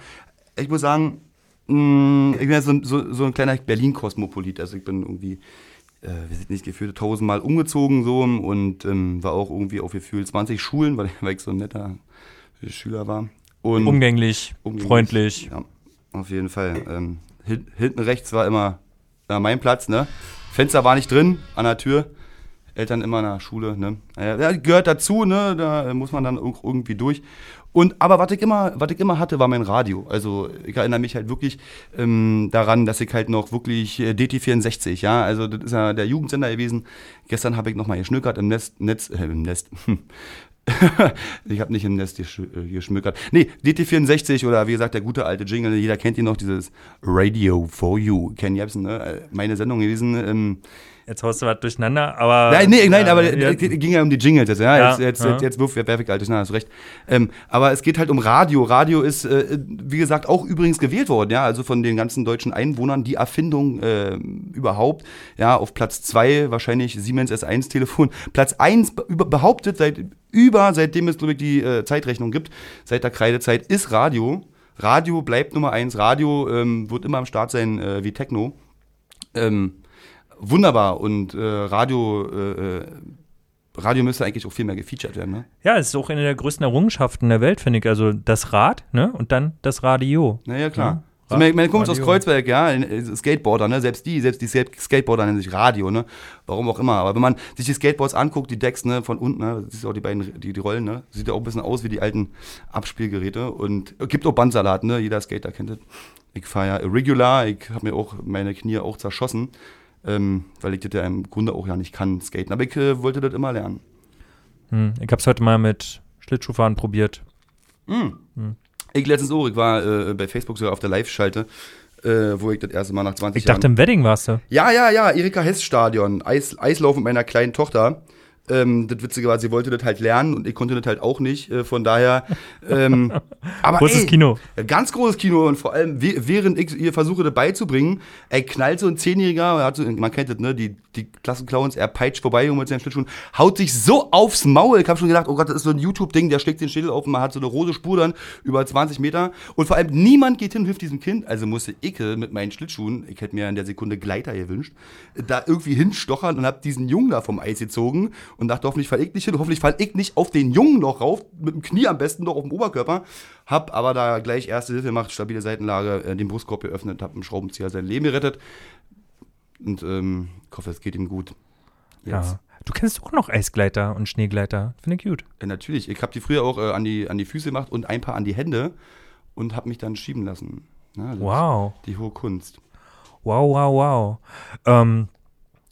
ich muss sagen, mh, mm, ich bin ja so, so, so ein kleiner Berlin-Kosmopolit. Also ich bin irgendwie, äh, wir sind nicht gefühlt, tausendmal umgezogen so und ähm, war auch irgendwie auf Gefühl 20 Schulen, weil, weil ich so ein netter Schüler war. Und umgänglich, umgänglich freundlich. Ja, auf jeden Fall. Ähm, hinten rechts war immer äh, mein Platz, ne? Fenster war nicht drin an der Tür. Eltern immer in der Schule, ne? Ja, gehört dazu, ne? Da muss man dann irgendwie durch. Und aber was ich immer, was ich immer hatte, war mein Radio. Also ich erinnere mich halt wirklich ähm, daran, dass ich halt noch wirklich äh, DT64, ja, also das ist ja der Jugendsender gewesen. Gestern habe ich noch mal geschnückert im Nest, Netz, äh, im Nest, ich habe nicht im Nest äh, geschmückert. Nee, DT64 oder wie gesagt, der gute alte Jingle, jeder kennt ihn noch, dieses Radio for You. Ken Jebsen, ne? Äh, meine Sendung gewesen. Ähm, Jetzt haust du was durcheinander, aber. Nein, nee, nein, äh, aber es ging ja um die Jingles jetzt, ja. ja jetzt, jetzt, ja. jetzt wirft wer perfekt alt durcheinander, hast recht. Ähm, aber es geht halt um Radio. Radio ist, äh, wie gesagt, auch übrigens gewählt worden, ja. Also von den ganzen deutschen Einwohnern die Erfindung äh, überhaupt. Ja, auf Platz zwei wahrscheinlich Siemens S1-Telefon. Platz eins behauptet seit über, seitdem es, glaube ich, die äh, Zeitrechnung gibt, seit der Kreidezeit, ist Radio. Radio bleibt Nummer eins. Radio ähm, wird immer am Start sein äh, wie Techno. Ähm, wunderbar und äh, Radio, äh, äh, Radio müsste eigentlich auch viel mehr gefeatured werden, ne? Ja, es ist auch eine der größten Errungenschaften der Welt, finde ich. Also das Rad, ne? Und dann das Radio. Naja, klar. Ja. So, meine, meine Kumpels aus Kreuzberg, ja, Skateboarder, ne, selbst die, selbst die Skateboarder nennen sich Radio, ne, warum auch immer. Aber wenn man sich die Skateboards anguckt, die Decks, ne, von unten, ne, das ist auch die beiden, die, die Rollen, ne, sieht ja auch ein bisschen aus wie die alten Abspielgeräte und gibt auch Bandsalat, ne, jeder Skater kennt das. Ich fahre ja Irregular, ich habe mir auch meine Knie auch zerschossen ähm, weil ich das ja im Grunde auch ja nicht kann, skaten. Aber ich äh, wollte das immer lernen. Hm, ich habe es heute mal mit Schlittschuhfahren probiert. Hm. Hm. Ich letztens auch, ich war äh, bei Facebook sogar auf der Live-Schalte, äh, wo ich das erste Mal nach 20 Jahren... Ich dachte, im Wedding warst du. Ja, ja, ja, Erika Hess-Stadion, Eis, Eislauf mit meiner kleinen Tochter. Ähm, das Witzige war, sie wollte das halt lernen und ich konnte das halt auch nicht. Äh, von daher. Ähm, aber großes ey, Kino. Ganz großes Kino und vor allem, während ich ihr versuche, das beizubringen, ey, knallt so ein Zehnjähriger, so, man kennt das, ne, die, die Klassenclowns, er peitscht vorbei mit seinen Schlittschuhen, haut sich so aufs Maul. Ich habe schon gedacht, oh Gott, das ist so ein YouTube-Ding, der schlägt den Schädel auf und man hat so eine rote Spur dann über 20 Meter. Und vor allem niemand geht hin und hilft diesem Kind. Also musste ich mit meinen Schlittschuhen, ich hätte mir in der Sekunde Gleiter gewünscht, da irgendwie hinstochern und hab diesen Jungen da vom Eis gezogen und dachte, hoffentlich fall ich nicht hin, hoffentlich fall ich nicht auf den Jungen noch rauf, mit dem Knie am besten noch auf dem Oberkörper. Hab aber da gleich erste Hilfe gemacht, stabile Seitenlage, äh, den Brustkorb geöffnet, hab mit dem Schraubenzieher sein Leben gerettet. Und ähm, ich hoffe, es geht ihm gut. Jetzt. Ja. Du kennst auch noch Eisgleiter und Schneegleiter. Finde ich gut. Ja, natürlich. Ich habe die früher auch äh, an, die, an die Füße gemacht und ein paar an die Hände und habe mich dann schieben lassen. Ja, wow. Die hohe Kunst. Wow, wow, wow. Ähm,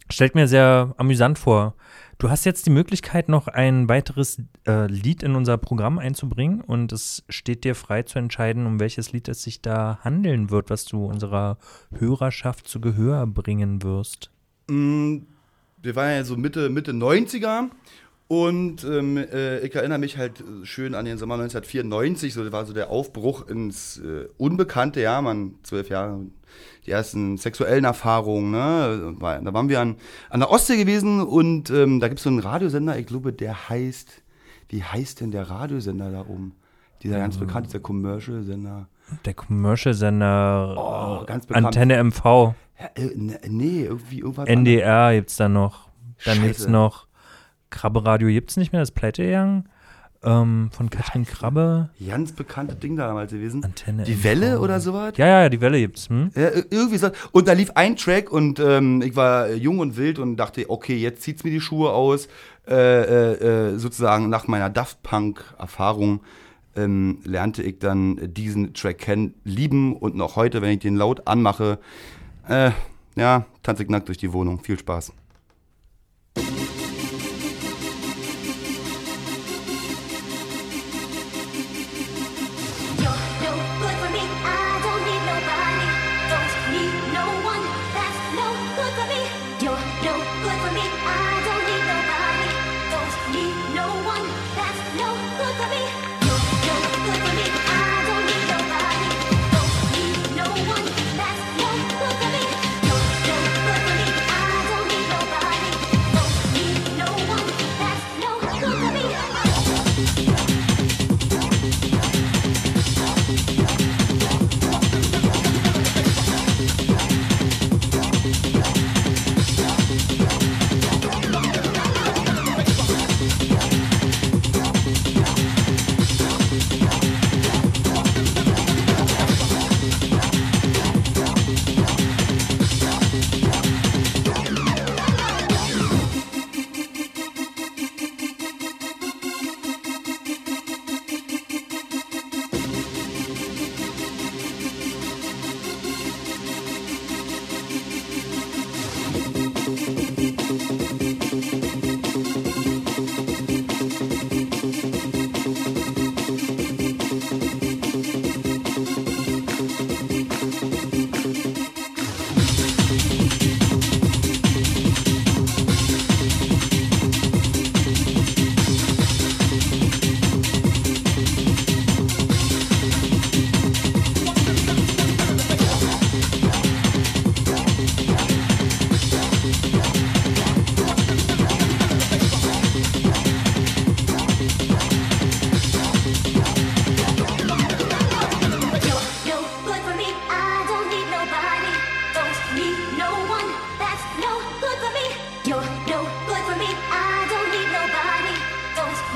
stellt mir sehr amüsant vor. Du hast jetzt die Möglichkeit, noch ein weiteres äh, Lied in unser Programm einzubringen und es steht dir frei zu entscheiden, um welches Lied es sich da handeln wird, was du unserer Hörerschaft zu Gehör bringen wirst. Mm, wir waren ja so Mitte, Mitte 90er Und ähm, äh, ich erinnere mich halt schön an den Sommer 1994, so war so der Aufbruch ins äh, Unbekannte, ja, man, zwölf Jahre, die ersten sexuellen Erfahrungen, ne? Da waren wir an, an der Ostsee gewesen und ähm, da gibt es so einen Radiosender, ich glaube, der heißt, wie heißt denn der Radiosender da oben? Dieser ganz bekannte, dieser Commercial-Sender. Der Commercial-Sender Oh, ganz bekannt. Antenne MV, Ja, äh, ne- nee, irgendwie irgendwas. NDR gibt's da noch. Dann Scheiße. gibt's noch Krabbe Radio gibt's nicht mehr, das pleite gegangen. Ähm, von Katrin Krabbe. Ganz bekanntes Ding damals gewesen. Antenne Die. Welle oder sowas? Ja, ja, ja, die Welle gibt's. Hm? Ja, ir- irgendwie so. Und da lief ein Track und ähm, ich war jung und wild und dachte, okay, jetzt zieht's mir die Schuhe aus. Äh, äh, äh, sozusagen nach meiner Daft Punk-Erfahrung ähm, lernte ich dann diesen Track kennen, lieben und noch heute, wenn ich den laut anmache, äh, ja, tanze ich nackt durch die Wohnung. Viel Spaß. Good for me.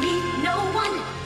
me no one.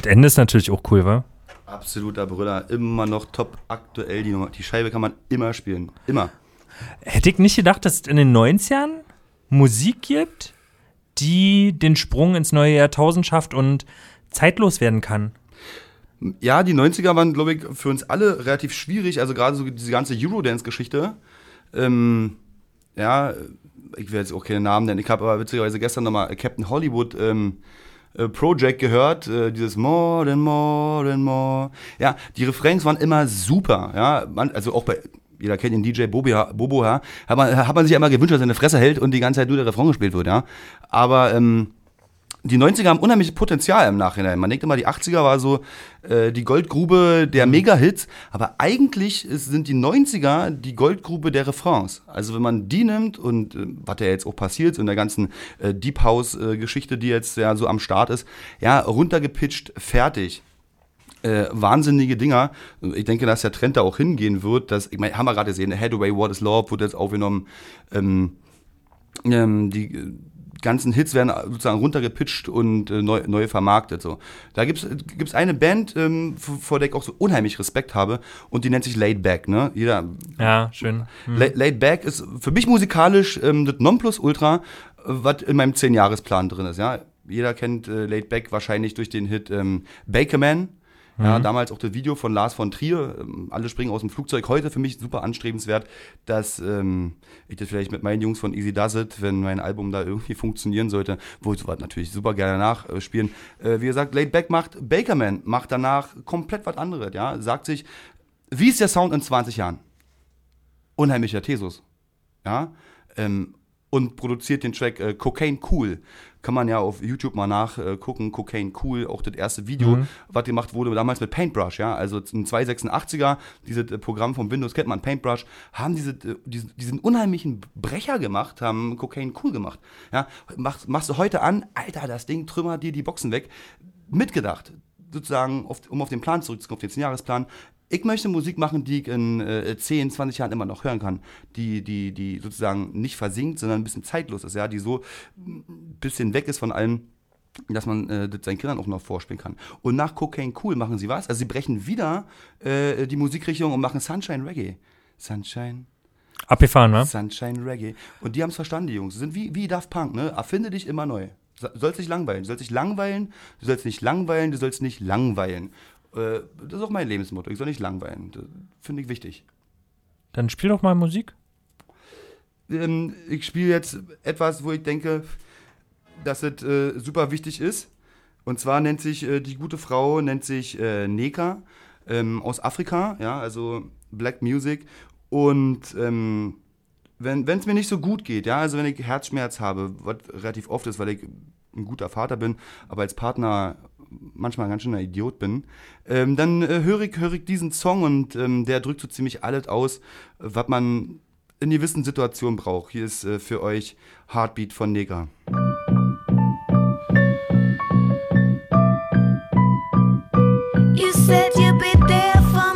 Das Ende ist natürlich auch cool, wa? absoluter Brüller. Immer noch top aktuell die Nummer. Die Scheibe kann man immer spielen. Immer. Hätte ich nicht gedacht, dass es in den 90ern Musik gibt, die den Sprung ins neue Jahrtausend schafft und zeitlos werden kann. Ja, die 90er waren, glaube ich, für uns alle relativ schwierig. Also gerade so diese ganze Eurodance-Geschichte. Ähm, ja, ich will jetzt auch keine Namen nennen. Ich habe aber witzigerweise gestern nochmal Captain Hollywood ähm, äh, Project gehört. Äh, dieses More than more than more. Ja, die Refrains waren immer super. Ja, man, also auch bei jeder kennt den DJ Bobo, Bobo ja, hat man, hat man sich ja immer gewünscht, dass er eine Fresse hält und die ganze Zeit nur der Refrain gespielt wird, ja. Aber ähm, die 90er haben unheimliches Potenzial im Nachhinein. Man denkt immer, die 80er war so äh, die Goldgrube der Mega-Hits, aber eigentlich ist, sind die 90er die Goldgrube der Refrains. Also wenn man die nimmt und äh, was ja jetzt auch passiert in der ganzen äh, Deep House-Geschichte, die jetzt ja so am Start ist, ja, runtergepitcht, fertig. Äh, wahnsinnige Dinger. Ich denke, dass der Trend da auch hingehen wird. Dass, ich meine, haben wir gerade gesehen, Hathaway, What is Love wurde jetzt aufgenommen. Ähm, ähm, die äh, ganzen Hits werden sozusagen runtergepitcht und äh, neu, neu vermarktet. So. Da gibt es eine Band, ähm, vor der ich auch so unheimlich Respekt habe und die nennt sich Laid Back. Ne? Jeder, Ja, schön. Hm. La Laid Back ist für mich musikalisch ähm, das Nonplusultra, äh, was in meinem 10-Jahres-Plan drin ist. Ja? Jeder kennt äh, Laid Back wahrscheinlich durch den Hit ähm, Bakerman. Ja, damals auch das Video von Lars von Trier, ähm, alle springen aus dem Flugzeug. Heute für mich super anstrebenswert, dass ähm, ich das vielleicht mit meinen Jungs von Easy Does It, wenn mein Album da irgendwie funktionieren sollte, wo ich sowas natürlich super gerne nachspielen. Äh, wie gesagt, Laid Back macht Bakerman, macht danach komplett was anderes. Ja, sagt sich, wie ist der Sound in 20 Jahren? Unheimlicher Thesus. Ja, ähm, und produziert den Track äh, Cocaine Cool. Kann man ja auf YouTube mal nachgucken. Äh, Cocaine Cool, auch das erste Video, was gemacht wurde, damals mit Paintbrush, ja. Also ein 286er, dieses äh, Programm vom Windows kennt man, Paintbrush, haben diese, äh, diesen, diesen unheimlichen Brecher gemacht, haben Cocaine Cool gemacht. Ja, machst, machst du heute an, Alter, das Ding trümmert dir die Boxen weg. Mitgedacht, sozusagen, auf, um auf den Plan zurückzukommen, auf den 10-Jahres-Plan. Ich möchte Musik machen, die ich in äh, 10, 20 Jahren immer noch hören kann. Die, die, die sozusagen nicht versinkt, sondern ein bisschen zeitlos ist, ja, die so ein bisschen weg ist von allem, dass man äh, das seinen Kindern auch noch vorspielen kann. Und nach Cocaine Cool machen sie was. Also sie brechen wieder äh, die Musikrichtung und machen Sunshine Reggae. Sunshine, Abgefahren, ne? Sunshine Reggae. Und die haben es verstanden, die Jungs. Sie sind wie, wie Daft Punk, ne? Erfinde dich immer neu. Sollst nicht langweilen. Du sollst nicht langweilen, du sollst nicht langweilen, du sollst nicht langweilen. Äh, das ist auch mein Lebensmotto. Ich soll nicht langweilen. Finde ich wichtig. Dann spiel doch mal Musik. Ähm, ich spiele jetzt etwas, wo ich denke, dass es äh, super wichtig ist. Und zwar nennt sich äh, die gute Frau, nennt sich äh, Neka ähm, aus Afrika, ja, also Black Music. Und ähm, wenn es mir nicht so gut geht, ja, also wenn ich Herzschmerz habe, was relativ oft ist, weil ich ein guter Vater bin, aber als Partner manchmal ganz schöner Idiot bin, ähm, dann äh, höre ich, hör ich diesen Song und ähm, der drückt so ziemlich alles aus, was man in gewissen Situationen braucht. Hier ist äh, für euch Heartbeat von Neger. You said you'd be there for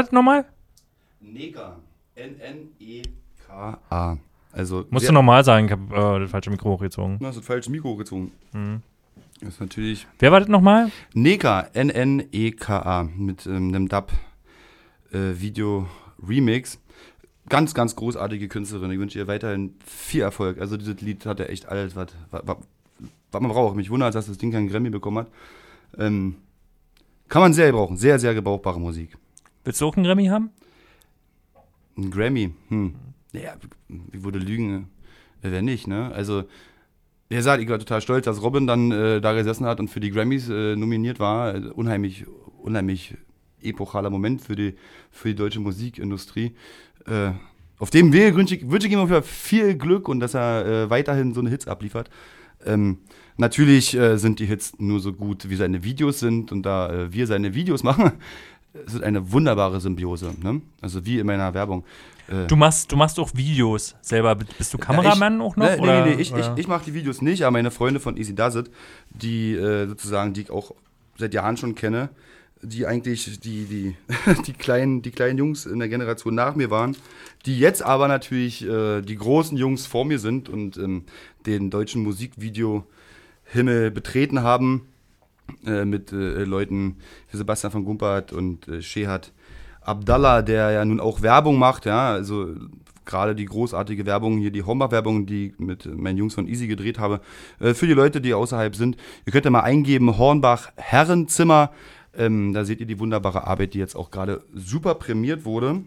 war das nochmal? Neka. N-N-E-K-A. Also, Musst du normal sagen, ich habe äh, das falsche Mikro hochgezogen. Du hast das falsche Mikro gezogen. Mhm. Das ist natürlich. Wer war das nochmal? Neka, N-N-E-K-A, mit ähm, einem Dub-Video-Remix. ganz, ganz großartige Künstlerin. Ich wünsche ihr weiterhin viel Erfolg. Also dieses Lied hat ja echt alles, was, was, was was man braucht. Mich wundert, dass das Ding keinen Grammy bekommen hat. Ähm, kann man sehr gebrauchen. Sehr, sehr gebrauchbare Musik. Willst du auch einen Grammy haben? Ein Grammy, hm. Ja, ich würde lügen, äh, wer nicht, ne? Also, wie gesagt, ich war total stolz, dass Robin dann äh, da gesessen hat und für die Grammys äh, nominiert war. Äh, unheimlich, unheimlich epochaler Moment für die, für die deutsche Musikindustrie. Äh, auf dem Wege wünsche ich, wünsche ich ihm auf jeden Fall viel Glück und dass er äh, weiterhin so eine Hits abliefert. Ähm, natürlich äh, sind die Hits nur so gut, wie seine Videos sind und da äh, wir seine Videos machen, es ist eine wunderbare Symbiose. Ne? Also wie in meiner Werbung. Äh, Du machst, du machst auch Videos selber. Bist du Kameramann ich, auch noch? Nee, nee, oder, nee, nee. Ich, ich, ich mache die Videos nicht, aber meine Freunde von Easy Does It, die äh, sozusagen, die ich auch seit Jahren schon kenne, die eigentlich die, die, die, kleinen, die kleinen Jungs in der Generation nach mir waren, die jetzt aber natürlich äh, die großen Jungs vor mir sind und ähm, den deutschen Musikvideo-Himmel betreten haben äh, mit äh, Leuten wie Sebastian von Gumpert und äh, Shehat Abdallah, der ja nun auch Werbung macht, ja, also gerade die großartige Werbung hier, die Hornbach-Werbung, die ich mit meinen Jungs von Easy gedreht habe, äh, für die Leute, die außerhalb sind. Ihr könnt ja mal eingeben, Hornbach Herrenzimmer, ähm, da seht ihr die wunderbare Arbeit, die jetzt auch gerade super prämiert wurde.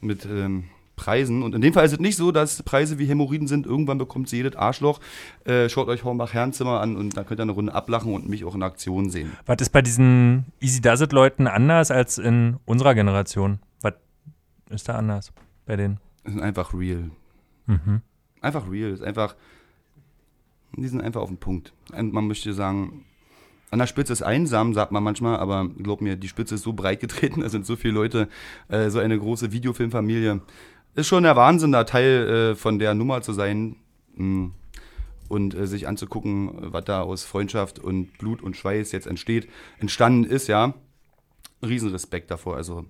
Mit ähm, Preisen. Und in dem Fall ist es nicht so, dass Preise wie Hämorrhoiden sind. Irgendwann bekommt sie jedes Arschloch. Äh, schaut euch Hornbach Herrenzimmer an und dann könnt ihr eine Runde ablachen und mich auch in Aktion sehen. Was ist bei diesen Easy Does It Leuten anders als in unserer Generation? Was ist da anders bei denen? Die sind einfach real. Mhm. Einfach real. Ist einfach. Die sind einfach auf den Punkt. Und man möchte sagen, an der Spitze ist einsam, sagt man manchmal, aber glaub mir, die Spitze ist so breit getreten, es sind so viele Leute, äh, so eine große Videofilmfamilie. Ist schon der Wahnsinn, da Teil äh, von der Nummer zu sein mm, und äh, sich anzugucken, was da aus Freundschaft und Blut und Schweiß jetzt entsteht, entstanden ist, ja. Riesenrespekt davor, also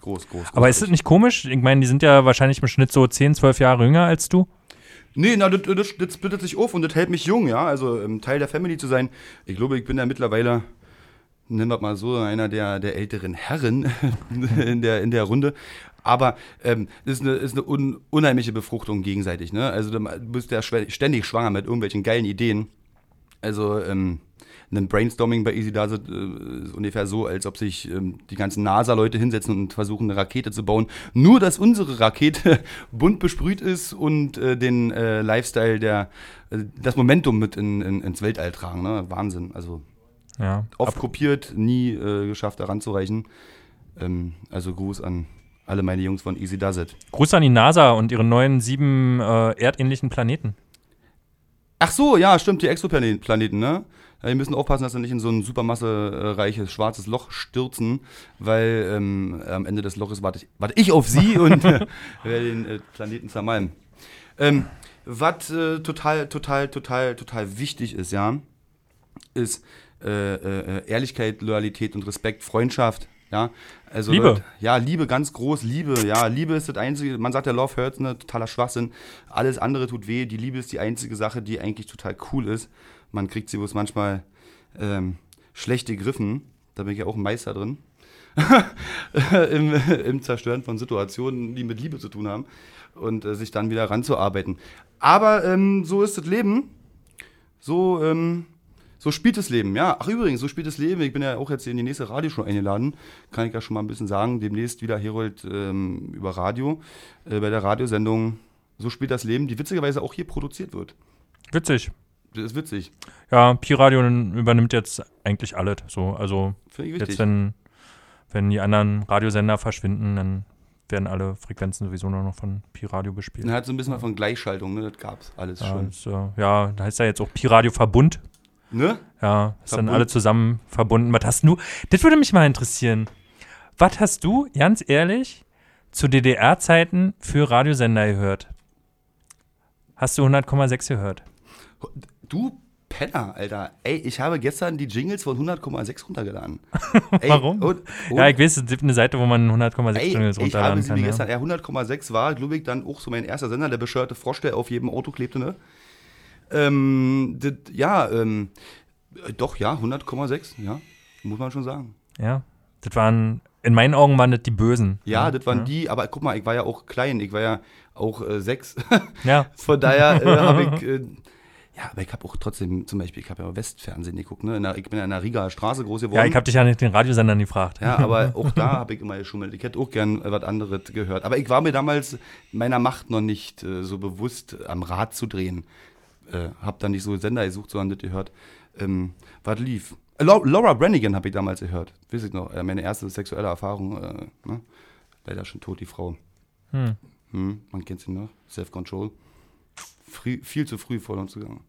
groß, groß. Aber groß, ist es nicht komisch? Ich meine, die sind ja wahrscheinlich im Schnitt so 10, 12 Jahre jünger als du. Nee, na, das, das, das splittet sich auf und das hält mich jung, ja. Also Teil der Family zu sein. Ich glaube, ich bin ja mittlerweile, nennen wir mal so, einer der, der älteren Herren in der, in der Runde. Aber ähm, ist eine, ist eine un, unheimliche Befruchtung gegenseitig, ne? Also du bist ja ständig schwanger mit irgendwelchen geilen Ideen. Also ähm, ein Brainstorming bei Easy It äh, ist ungefähr so, als ob sich ähm, die ganzen NASA-Leute hinsetzen und versuchen, eine Rakete zu bauen. Nur, dass unsere Rakete bunt besprüht ist und äh, den äh, Lifestyle, der, äh, das Momentum mit in, in, ins Weltall tragen. Ne? Wahnsinn. Also Ja. oft kopiert, nie äh, geschafft, da ranzureichen. Ähm, also Gruß an alle meine Jungs von Easy Does It. Gruß an die NASA und ihre neuen sieben äh, erdähnlichen Planeten. Ach so, ja, stimmt, die Exoplaneten, ne? Die müssen aufpassen, dass sie nicht in so ein supermassereiches schwarzes Loch stürzen, weil ähm, am Ende des Loches warte ich, warte ich auf sie und äh, werde den äh, Planeten zermalmen. Ähm, was äh, total, total, total, total wichtig ist, ja, ist äh, äh, Ehrlichkeit, Loyalität und Respekt, Freundschaft, ja. Also Liebe. Leute, ja, Liebe, ganz groß, Liebe, ja, Liebe ist das einzige, man sagt ja Love hurts, ne, totaler Schwachsinn, alles andere tut weh, die Liebe ist die einzige Sache, die eigentlich total cool ist, man kriegt sie bloß manchmal ähm, schlecht gegriffen, da bin ich ja auch ein Meister drin, Im, im Zerstören von Situationen, die mit Liebe zu tun haben und äh, sich dann wieder ranzuarbeiten. Aber ähm, so ist das Leben, so, ähm, so spielt das Leben, ja. Ach übrigens, so spielt das Leben. Ich bin ja auch jetzt in die nächste Radioshow eingeladen. Kann ich ja schon mal ein bisschen sagen. Demnächst wieder Herold ähm, über Radio. Äh, bei der Radiosendung So spielt das Leben, die witzigerweise auch hier produziert wird. Witzig. Das ist witzig. Ja, Pi-Radio übernimmt jetzt eigentlich alles. So, also Finde ich jetzt, wenn, wenn die anderen Radiosender verschwinden, dann werden alle Frequenzen sowieso nur noch von Pi-Radio bespielt. Er hat so ein bisschen was von Gleichschaltung, ne? Das gab's alles Ja, schon. äh, ja, da heißt ja jetzt auch Pi-Radio Verbund. Ne? Ja, ist dann Verbund. alle zusammen verbunden. Was hast du? Das würde mich mal interessieren. Was hast du, ganz ehrlich, zu DDR-Zeiten für Radiosender gehört? Hast du 100,6 gehört? Du Penner, Alter. Ey, ich habe gestern die Jingles von 100,6 runtergeladen. Ey, Warum? Und, und, Ja, ich weiß, es gibt eine Seite, wo man 100,6 Ey, Jingles ich habe runterladen sie kann. mir Ja. gestern, ja, 100,6 war, glaube ich, dann auch so mein erster Sender, der bescheuerte Frosch, der auf jedem Auto klebte, ne? Ähm, das, ja, ähm, äh, doch, ja, 100,6, ja, muss man schon sagen. ja, das waren, in meinen Augen waren das die Bösen. Ja, das waren die, aber guck mal, ich war ja auch klein, ich war ja auch äh, sechs. Ja, Von daher äh, habe ich, äh, ja, aber ich habe auch trotzdem, zum Beispiel, ich habe ja Westfernsehen geguckt, ne? Der, ich bin ja in der Riga Straße groß geworden. ja ich habe dich ja nicht den Radiosendern gefragt. Ja, aber auch da habe ich immer geschummelt. Ich hätte auch gern äh, was anderes gehört. Aber ich war mir damals meiner Macht noch nicht äh, so bewusst, am Rad zu drehen. Äh, hab dann nicht so Sender gesucht, sondern das gehört. Ähm, was lief? Äh, Lau- Laura Branigan habe ich damals gehört. Weiß ich noch. Äh, meine erste sexuelle Erfahrung. Äh, ne? Leider schon tot, die Frau. Hm. Hm, man kennt sie noch. Self-Control. Früh, viel zu früh vor uns gegangen.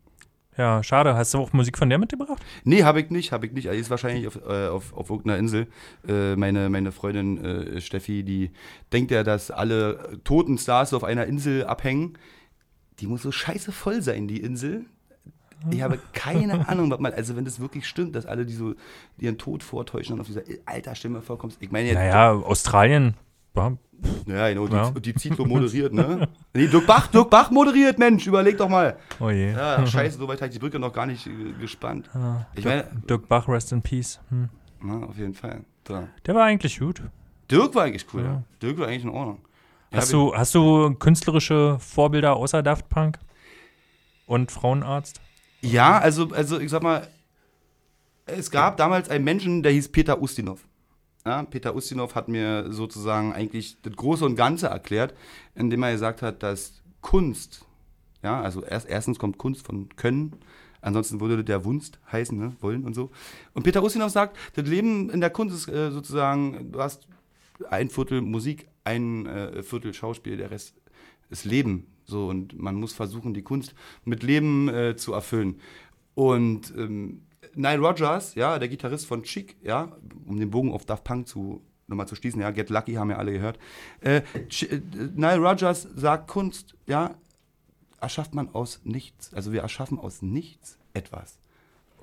Ja, schade. Hast du auch Musik von der mitgebracht? Nee, habe ich nicht, habe ich nicht. Also, Die ist wahrscheinlich auf, äh, auf, auf irgendeiner Insel. Äh, meine, meine Freundin äh, Steffi, die denkt ja, dass alle toten Stars auf einer Insel abhängen. Die muss so scheiße voll sein, die Insel. Ich habe keine Ahnung, was man, also wenn das wirklich stimmt, dass alle die so ihren Tod vortäuschen und auf dieser Altersstimme vorkommst. Ich meine jetzt, Naja, Australien. Ja, ja, genau, die, Ja. die Zitlo moderiert, ne? Nee, Dirk Bach, Dirk Bach moderiert, Mensch, überleg doch mal. oh je. Ja, scheiße, so weit habe ich die Brücke noch gar nicht äh, gespannt. Ich meine, Dirk Bach, rest in peace. Hm. na, auf jeden Fall. So. Der war eigentlich gut. Dirk war eigentlich cool. Ja. Dirk war eigentlich in Ordnung. Hast Ja, du, hast du künstlerische Vorbilder außer Daft Punk? Und Frauenarzt? Ja, also, also ich sag mal, es gab damals einen Menschen, der hieß Peter Ustinov. Ja, Peter Ustinov hat mir sozusagen eigentlich das Große und Ganze erklärt, indem er gesagt hat, dass Kunst, ja, also erst, erstens kommt Kunst von Können, ansonsten würde der Wunst heißen, ne, wollen und so. Und Peter Ustinov sagt, das Leben in der Kunst ist äh, sozusagen, du hast ein Viertel Musik, ein äh, Viertel Schauspiel, der Rest ist Leben. So, und man muss versuchen, die Kunst mit Leben äh, zu erfüllen. Und ähm, Nile Rogers, ja, der Gitarrist von Chic, ja, um den Bogen auf Daft Punk zu nochmal zu schließen, ja, Get Lucky haben ja alle gehört. Äh, äh, Nile Rogers sagt, Kunst, ja, erschafft man aus nichts. Also wir erschaffen aus nichts etwas.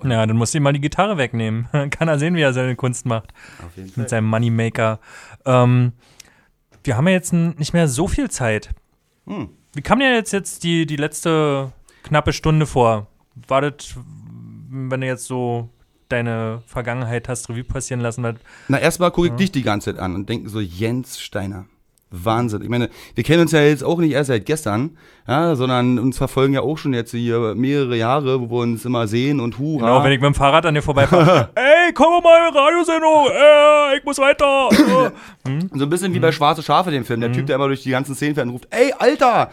Ja, dann musst du ihm mal die Gitarre wegnehmen. Kann er sehen, wie er seine Kunst macht. Auf jeden Mit seinem Moneymaker. Ähm, wir haben ja jetzt nicht mehr so viel Zeit. Hm. Wie kam dir jetzt, jetzt die, die letzte knappe Stunde vor? War das, wenn du jetzt so deine Vergangenheit hast Revue passieren lassen, Na, erstmal gucke ich dich die ganze Zeit an und denke so, Jens Steiner. Wahnsinn. Ich meine, wir kennen uns ja jetzt auch nicht erst seit gestern, ja, sondern uns verfolgen ja auch schon jetzt hier mehrere Jahre, wo wir uns immer sehen und hurra. Genau, wenn ich mit dem Fahrrad an dir vorbeifahre. Ey, komm mal, Radiosendung, äh, ich muss weiter. Äh. So ein bisschen wie bei Schwarze Schafe, dem Film. Der Typ, der immer durch die ganzen Szenen fährt und ruft, ey, Alter!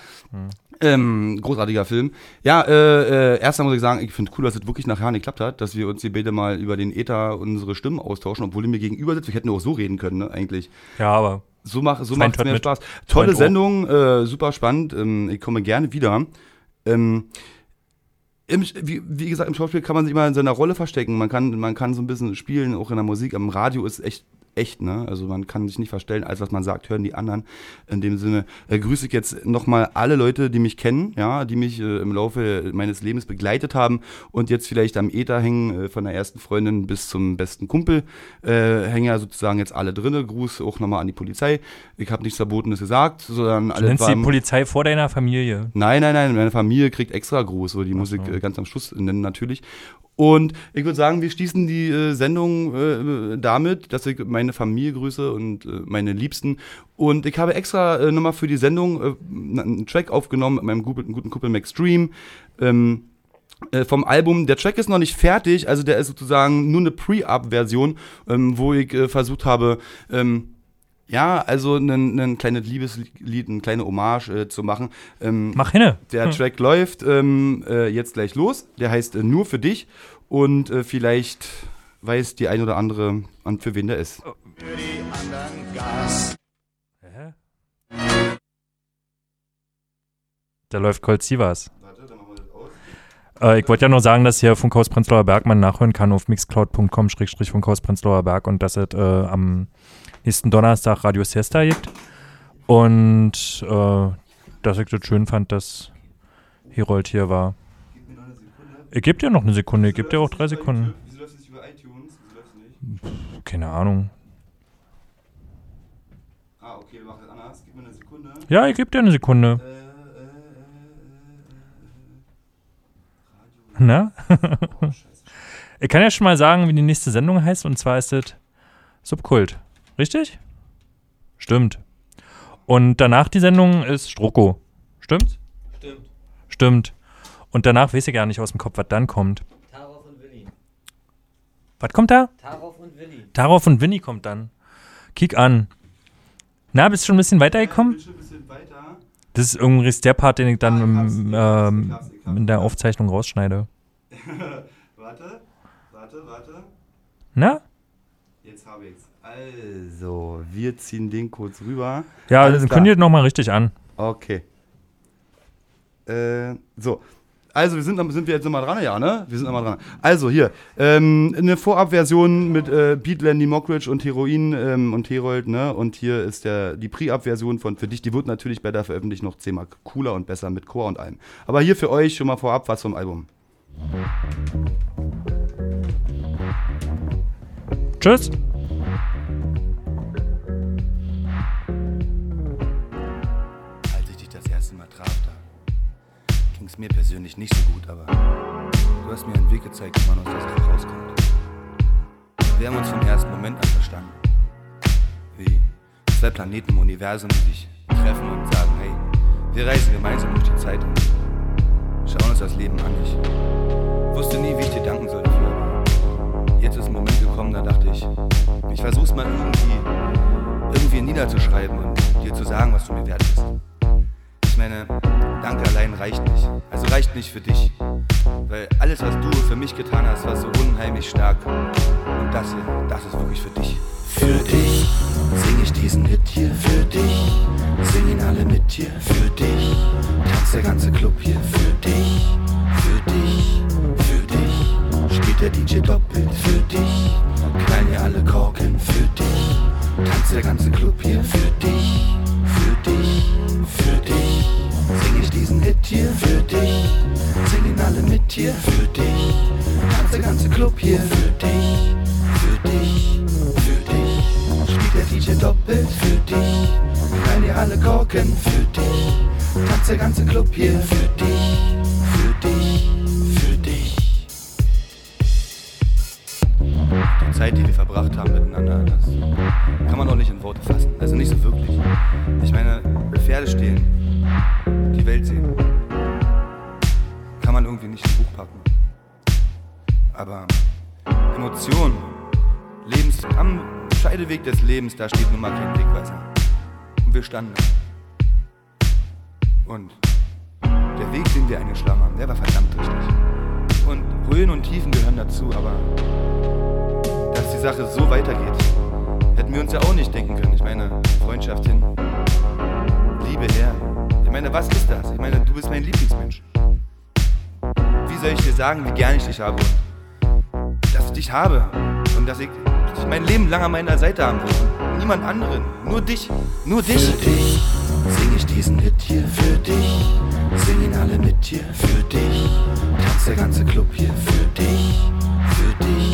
Ähm, großartiger Film. Ja, äh, äh, erstmal muss ich sagen, ich finde cool, dass es wirklich nachher nicht geklappt hat, dass wir uns hier beide mal über den Ether unsere Stimmen austauschen, obwohl ihr mir gegenüber sitzt. Wir hätten auch so reden können, ne, eigentlich. Ja, aber So, mach, so macht es mehr mit. Spaß. Tolle. Sendung, äh, super spannend. Ähm, ich komme gerne wieder. Ähm, im, wie, wie gesagt, im Schauspiel kann man sich immer in seiner Rolle verstecken. Man kann, man kann so ein bisschen spielen, auch in der Musik. Am Radio ist echt echt, ne? Also man kann sich nicht verstellen, alles was man sagt, hören die anderen. In dem Sinne äh, grüße ich jetzt nochmal alle Leute, die mich kennen, ja, die mich äh, im Laufe meines Lebens begleitet haben und jetzt vielleicht am Ether hängen, äh, von der ersten Freundin bis zum besten Kumpel, äh, hängen ja sozusagen jetzt alle drinne. Gruß auch nochmal an die Polizei. Ich habe nichts Verbotenes gesagt, sondern Du alles nennst die Polizei vor deiner Familie. Nein, nein, nein, meine Familie kriegt extra Gruß, so die muss ich äh, ganz am Schluss nennen natürlich. Und ich würde sagen, wir schließen die äh, Sendung äh, damit, dass ich meine Familie grüße und äh, meine Liebsten. Und ich habe extra äh, nochmal für die Sendung äh, einen Track aufgenommen mit meinem guten, guten Kumpel Max Stream. Ähm, äh, vom Album. Der Track ist noch nicht fertig, also der ist sozusagen nur eine Pre-Up-Version, ähm, wo ich versucht habe, ähm, ja, also ein, ein kleines Liebeslied, eine kleine Hommage äh, zu machen. Ähm, Mach hinne. der Track läuft ähm, äh, jetzt gleich los. Der heißt äh, Nur für dich. Und äh, vielleicht weiß die ein oder andere, an für wen der ist. Für die anderen Gas. Hä? Da läuft Colt Sievers. Äh, ich wollte ja nur sagen, dass hier Funkhaus Prenzlauer Berg man nachhören kann auf mixcloud.com schrägstrich Funkhaus Prenzlauer Berg und dass es äh, am nächsten Donnerstag Radio Siesta gibt. Und äh, dass ich das schön fand, dass Herold hier war. Ich gebe dir noch eine Sekunde, ich gebe dir auch drei Sekunden. Wieso läuft nicht über iTunes? Wieso läuft es nicht? Keine Ahnung. Ah, okay, machen das anders. Gib mir eine Sekunde. Ja, ich gebe dir eine Sekunde. Äh, äh, Na? äh, äh, oh, scheiße. ich kann ja schon mal sagen, wie die nächste Sendung heißt, und zwar ist es Subkult. Richtig? Stimmt. Und danach die Sendung ist Stroko. Stimmt? Stimmt. Stimmt. Und danach weiß ich gar nicht aus dem Kopf, was dann kommt. Tarov und Willi. Was kommt da? Tarov und Willi. Darauf und Winnie kommt dann. Kick an. Na, bist du schon ein bisschen weitergekommen? Ich bin schon ein bisschen weiter. Das ist übrigens der Part, den ich dann Ah, ich im, ich hab's, ich ähm, hab's, ich hab's. in der Aufzeichnung rausschneide. Warte, warte, warte. Na? Also, wir ziehen den kurz rüber. Ja, Alles klar. ihr nochmal richtig an. Okay. Äh, so. Also, wir sind, sind wir jetzt nochmal dran, ja, ne? Wir sind nochmal dran. Also, hier, ähm, eine Vorabversion mit äh, Landy Mockridge und Heroin ähm, und Herold, ne? Und hier ist der, die Pre-Up-Version von für dich. Die wird natürlich bei der Veröffentlichung noch zehnmal cooler und besser mit Chor und allem. Aber hier für euch schon mal vorab was vom Album. Tschüss. Mir persönlich nicht so gut, aber du hast mir einen Weg gezeigt, wie man aus der Sache rauskommt. Wir haben uns vom ersten Moment an verstanden. Wie zwei Planeten im Universum, die sich treffen und sagen, hey, wir reisen gemeinsam durch die Zeit und schauen uns das Leben an. Ich wusste nie, wie ich dir danken soll dafür, jetzt ist ein Moment gekommen, da dachte ich, ich versuch's mal irgendwie, irgendwie niederzuschreiben und dir zu sagen, was du mir wert bist. Ich meine, Danke allein reicht nicht. Also reicht nicht für dich. Weil alles, was du für mich getan hast, war so unheimlich stark. Und das hier, das ist wirklich für dich. Für dich sing ich diesen Hit hier. Für dich singen alle mit dir. Für dich tanzt der ganze Club hier. Für dich, für dich, für dich spielt der DJ doppelt. Für dich knallen hier alle Korken. Für dich tanzt der ganze Club hier. Für dich, dich, für dich sing ich diesen Hit hier. Für dich singen alle mit dir. Für dich tanzt der ganze Club hier. Für dich, für dich, für dich spielt der DJ doppelt. Für dich knallen hier alle Korken. Für dich tanzt der ganze Club hier. Für dich, Zeit, die wir verbracht haben miteinander, das kann man auch nicht in Worte fassen. Also nicht so wirklich. Ich meine, Pferde stehlen, die Welt sehen, kann man irgendwie nicht in Buch packen. Aber Emotionen, Lebens, am Scheideweg des Lebens, da steht nun mal kein Wegweiser. Und wir standen da. Und der Weg, den wir eingeschlagen haben, der war verdammt richtig. Und Höhen und Tiefen gehören dazu, aber dass die Sache so weitergeht, hätten wir uns ja auch nicht denken können. Ich meine, Freundschaft hin, Liebe her. Ich meine, was ist das? Ich meine, du bist mein Lieblingsmensch. Wie soll ich dir sagen, wie gern ich dich habe und dass ich dich habe und dass ich dich mein Leben lang an meiner Seite haben will. Niemand anderen, nur dich, nur dich. Für dich sing ich diesen Hit hier für dich. Singen alle mit dir für dich. Tanzt der ganze Club hier. Für dich, für dich.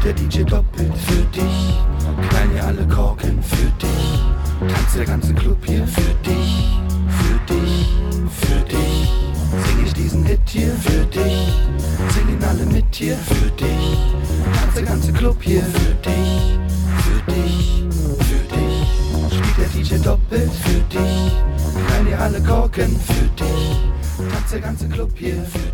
Spielt der DJ doppelt für dich. Knallen hier alle Korken für dich. Tanzt der ganze Club hier für dich. Für dich, für dich. Sing ich diesen Hit hier für dich. Singen alle mit dir für dich. Tanzt der ganze Club hier für dich. Für dich, für dich. Spielt der DJ doppelt für dich. Knallen hier alle Korken für dich. Tanzt der ganze Club hier für